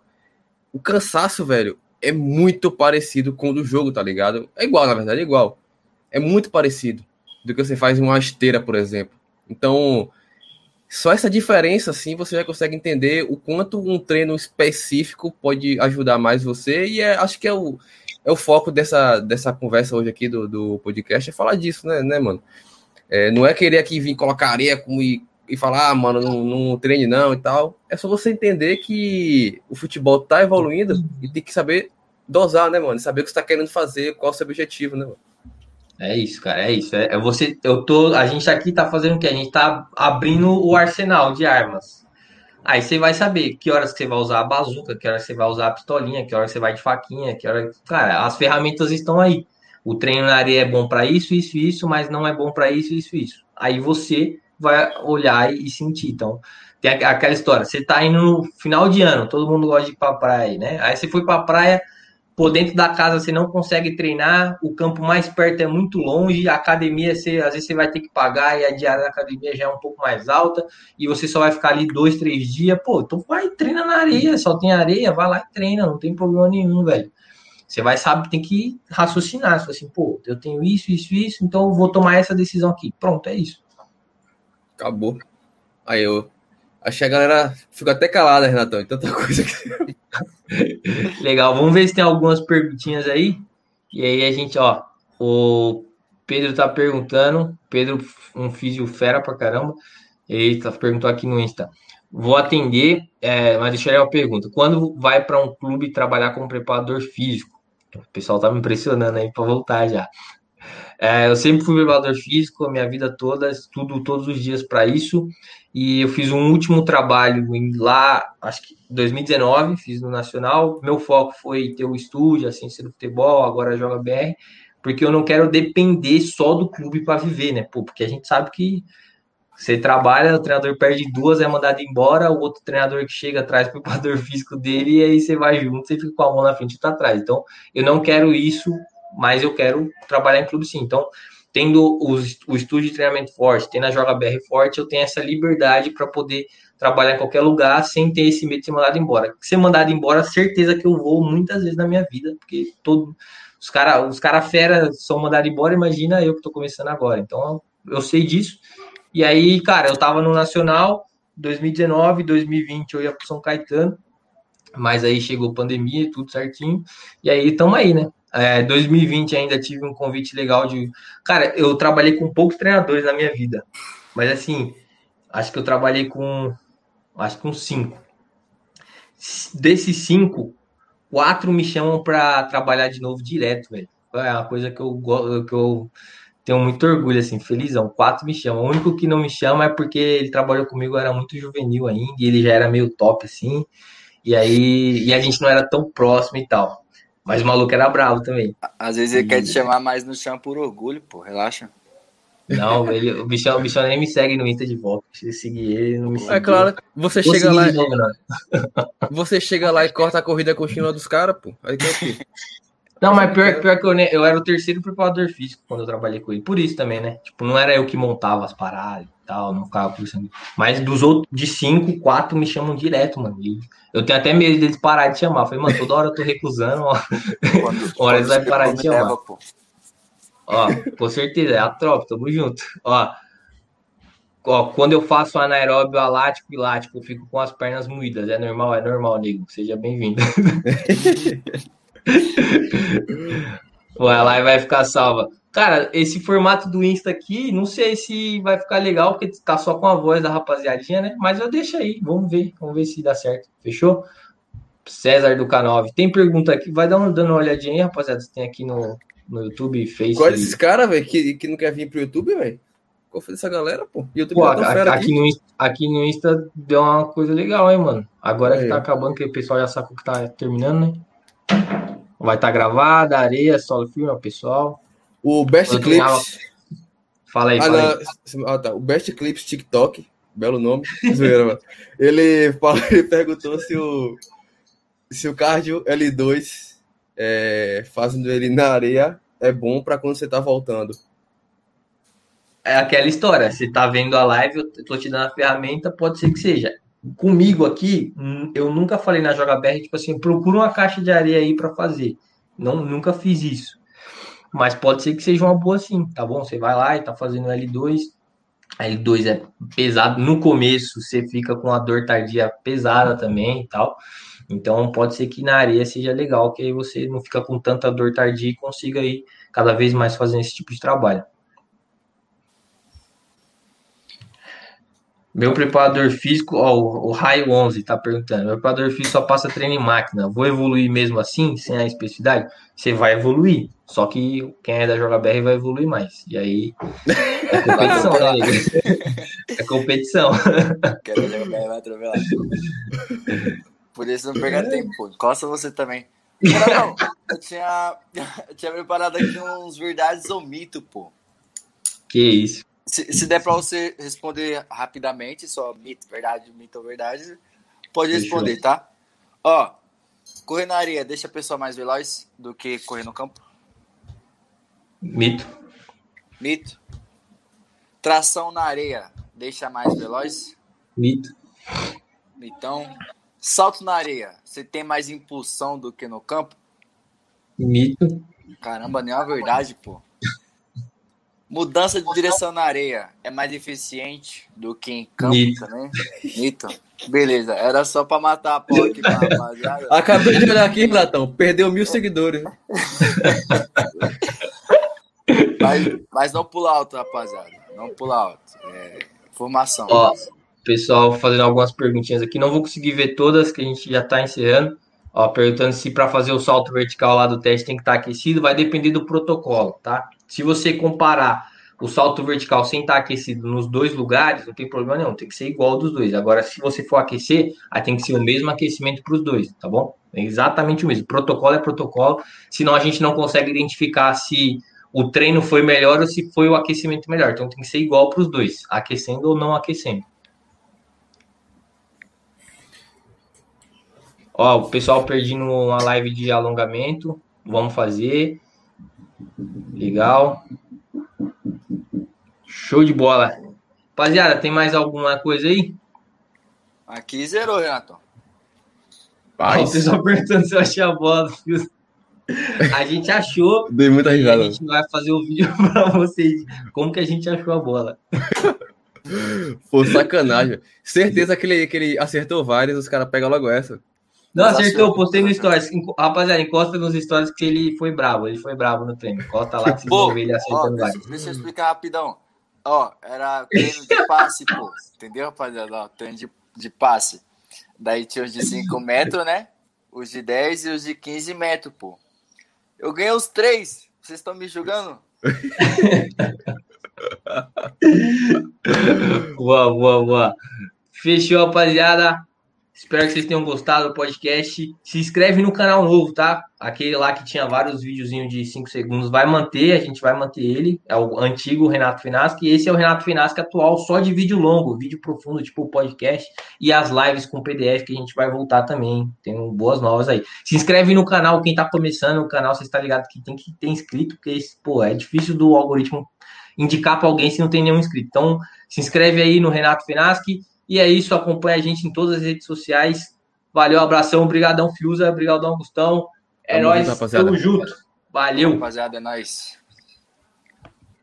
O cansaço, velho, é muito parecido com o do jogo, tá ligado? É igual, na verdade, é igual. É muito parecido do que você faz em uma esteira, por exemplo. Então, só essa diferença, assim, você já consegue entender o quanto um treino específico pode ajudar mais você. E é, acho que é o, é o foco dessa, dessa conversa hoje aqui do, do podcast, é falar disso, né, né mano? É, não é querer aqui vir colocar areia como, e e falar, ah, mano, não, não treine não e tal. É só você entender que o futebol tá evoluindo e tem que saber dosar, né, mano? Saber o que você tá querendo fazer, qual é o seu objetivo, né, mano? É isso, cara, é isso. É, é, você, eu tô, a gente aqui tá fazendo o quê? A gente tá abrindo o arsenal de armas. Aí você vai saber que horas que você vai usar a bazuca, que horas você vai usar a pistolinha, que horas você vai de faquinha, que hora, cara, as ferramentas estão aí. O treino na areia é bom para isso, isso, isso, mas não é bom para isso, isso, isso. Aí você vai olhar e sentir. Então, tem aquela história, você tá indo no final de ano, todo mundo gosta de ir pra praia, né? Aí você foi pra praia, por dentro da casa você não consegue treinar, o campo mais perto é muito longe, a academia você, às vezes você vai ter que pagar e a diária da academia já é um pouco mais alta, e você só vai ficar ali dois, três dias, pô, então vai treina na areia, só tem areia, vai lá e treina, não tem problema nenhum, velho. Você vai, sabe, tem que raciocinar, assim, pô, eu tenho isso, isso, isso, então eu vou tomar essa decisão aqui. Pronto, é isso. Acabou. Aí eu achei a galera ficou até calada, Renatão, e tanta coisa que. Legal, vamos ver se tem algumas perguntinhas aí. E aí a gente, ó, o Pedro tá perguntando, Pedro, um físio fera pra caramba, ele tá, perguntou aqui no Insta. Vou atender, é, mas deixa eu uma pergunta. Quando vai para um clube trabalhar como preparador físico? O pessoal tá me impressionando aí para voltar já. É, eu sempre fui preparador físico a minha vida toda, estudo todos os dias para isso. E eu fiz um último trabalho em lá, acho que 2019, fiz no Nacional. Meu foco foi ter o estúdio, a ciência do futebol, agora joga BR, porque eu não quero depender só do clube para viver, né? Pô, porque a gente sabe que você trabalha, o treinador perde duas, é mandado embora, o outro treinador que chega atrás o preparador físico dele, e aí você vai junto, você fica com a mão na frente e tá atrás. Então, eu não quero isso mas eu quero trabalhar em clube sim. Então, tendo os, o estúdio de treinamento forte, tendo a Joga BR forte, eu tenho essa liberdade para poder trabalhar em qualquer lugar sem ter esse medo de ser mandado embora. Ser mandado embora, certeza que eu vou muitas vezes na minha vida, porque todo, os caras os cara fera são mandados embora, imagina eu que estou começando agora. Então, eu sei disso. E aí, cara, eu estava no Nacional, 2019, 2020 eu ia para São Caetano, mas aí chegou pandemia, tudo certinho, e aí estamos aí, né? É, 2020 ainda tive um convite legal de. Cara, eu trabalhei com poucos treinadores na minha vida. Mas assim, acho que eu trabalhei com. Acho que com cinco. Desses cinco, quatro me chamam para trabalhar de novo direto, velho. É uma coisa que eu, que eu tenho muito orgulho, assim, felizão. Quatro me chamam. O único que não me chama é porque ele trabalhou comigo, era muito juvenil ainda, e ele já era meio top, assim. E aí, e a gente não era tão próximo e tal. Mas o maluco era bravo também. Às vezes ele e... quer te chamar mais no chão por orgulho, pô, relaxa. Não, ele, o, bichão, o bichão nem me segue no Insta de volta. Se seguir ele, não me segue. É claro, você Vou chega lá. Novo, você chega lá e corta a corrida contínua dos caras, pô. Aí que é o quê? Não, mas pior, pior que eu, eu era o terceiro preparador físico quando eu trabalhei com ele. Por isso também, né? Tipo, não era eu que montava as paradas e tal, não ficava pensando. Mas dos outros, de cinco, quatro me chamam direto, mano. E eu tenho até medo deles parar de chamar. falei, mano, toda hora eu tô recusando, ó. Quando, hora eles vão parar de chamar. Leva, ó, com certeza, é a tropa, tamo junto. Ó, ó, quando eu faço anaeróbio alático e lático, eu fico com as pernas moídas. É normal, é normal, nego. Seja bem-vindo. a live vai ficar salva. Cara, esse formato do Insta aqui, não sei se vai ficar legal, porque tá só com a voz da rapaziadinha, né? Mas eu deixo aí, vamos ver, vamos ver se dá certo. Fechou? César do K9. Tem pergunta aqui, vai dar uma, dando uma olhadinha aí, rapaziada, se tem aqui no, no YouTube, Face. Qual é esses caras, velho, que, que não quer vir pro YouTube, velho? Qual foi essa galera, pô? YouTube pô, aqui, aqui, no, aqui no Insta deu uma coisa legal, hein, mano? Agora é. que tá acabando, que o pessoal já sacou que tá terminando, né? Vai estar tá gravada, areia, solo filme, pessoal. O Best Clips. Fala aí, ah, fala aí. Ah, tá. O Best Clips TikTok, belo nome. ele, ele perguntou se o, se o cardio L2 é, fazendo ele na areia é bom para quando você tá voltando. É aquela história, você tá vendo a live, eu tô te dando a ferramenta, pode ser que seja comigo aqui, hum, eu nunca falei na Joga BR, tipo assim, procura uma caixa de areia aí para fazer. Não, nunca fiz isso. Mas pode ser que seja uma boa sim, tá bom? Você vai lá e tá fazendo L2. A L2 é pesado. No começo você fica com a dor tardia pesada também e tal. Então pode ser que na areia seja legal, que aí você não fica com tanta dor tardia e consiga aí cada vez mais fazendo esse tipo de trabalho. Meu preparador físico, ó, o Raio 11 tá perguntando. Meu preparador físico só passa treino em máquina. Vou evoluir mesmo assim, sem a especificidade? Você vai evoluir. Só que quem é da Joga BR vai evoluir mais. E aí é competição, né, É competição. Quero jogar vai atropelar. Por isso não perca tempo. Encosta você também. Não, não. Eu tinha, eu tinha preparado aqui uns verdades ou mito, pô. Que isso. Se, se der para você responder rapidamente, só mito, verdade, mito ou verdade, pode responder, tá? Ó, correr na areia deixa a pessoa mais veloz do que correr no campo? Mito. Mito. Tração na areia deixa mais veloz? Mito. Mitão. Salto na areia, você tem mais impulsão do que no campo? Mito. Caramba, nem é uma verdade, pô. Mudança de direção na areia é mais eficiente do que em campo Nito. também? Nito. Beleza, era só pra matar a pau aqui pra rapaziada. Acabei de olhar aqui, Platão. Perdeu mil seguidores. mas, mas não pula alto, rapaziada. Não pula alto. É, formação. Ó, pessoal fazendo algumas perguntinhas aqui. Não vou conseguir ver todas, que a gente já tá encerrando. Ó, perguntando se para fazer o salto vertical lá do teste tem que estar tá aquecido. Vai depender do protocolo, tá? Se você comparar o salto vertical sem estar aquecido nos dois lugares, não tem problema nenhum, tem que ser igual dos dois. Agora, se você for aquecer, aí tem que ser o mesmo aquecimento para os dois, tá bom? É exatamente o mesmo. Protocolo é protocolo, senão a gente não consegue identificar se o treino foi melhor ou se foi o aquecimento melhor. Então tem que ser igual para os dois, aquecendo ou não aquecendo. Ó, o pessoal perdendo uma live de alongamento, vamos fazer. Legal. Show de bola. Rapaziada, tem mais alguma coisa aí? Aqui zerou, Renato. Ó, o pessoal perguntando se eu achei a bola A gente achou. Dei muita risada. A gente vai fazer o um vídeo para vocês. Como que a gente achou a bola? Pô, sacanagem. Certeza que ele, que ele acertou vários, os caras pegam logo essa. Não, acertou, postei no Stories. Rapaziada, encosta nos Stories que ele foi bravo. Ele foi bravo no treino. Encosta lá que vocês ele acertando ó, deixa, deixa eu explicar rapidão. Ó, era treino de passe, pô. Entendeu, rapaziada? Ó, treino de, de passe. Daí tinha os de 5 metros, né? Os de 10 e os de 15 metros, pô. Eu ganhei os três. Vocês estão me julgando? boa, boa, boa. Fechou, rapaziada. Espero que vocês tenham gostado do podcast. Se inscreve no canal novo, tá? Aquele lá que tinha vários videozinhos de 5 segundos vai manter, a gente vai manter ele. É o antigo Renato Finasco. E esse é o Renato Finasco atual, só de vídeo longo, vídeo profundo, tipo o podcast. E as lives com PDF que a gente vai voltar também. Tem boas novas aí. Se inscreve no canal, quem tá começando o canal, você está ligado que tem que ter inscrito, porque, pô, é difícil do algoritmo indicar para alguém se não tem nenhum inscrito. Então, se inscreve aí no Renato Finaschi e é isso, acompanha a gente em todas as redes sociais. Valeu, abração, obrigadão, Fiuza, obrigadão, Augustão. É nóis, tamo junto. Valeu. Rapaziada, é nóis.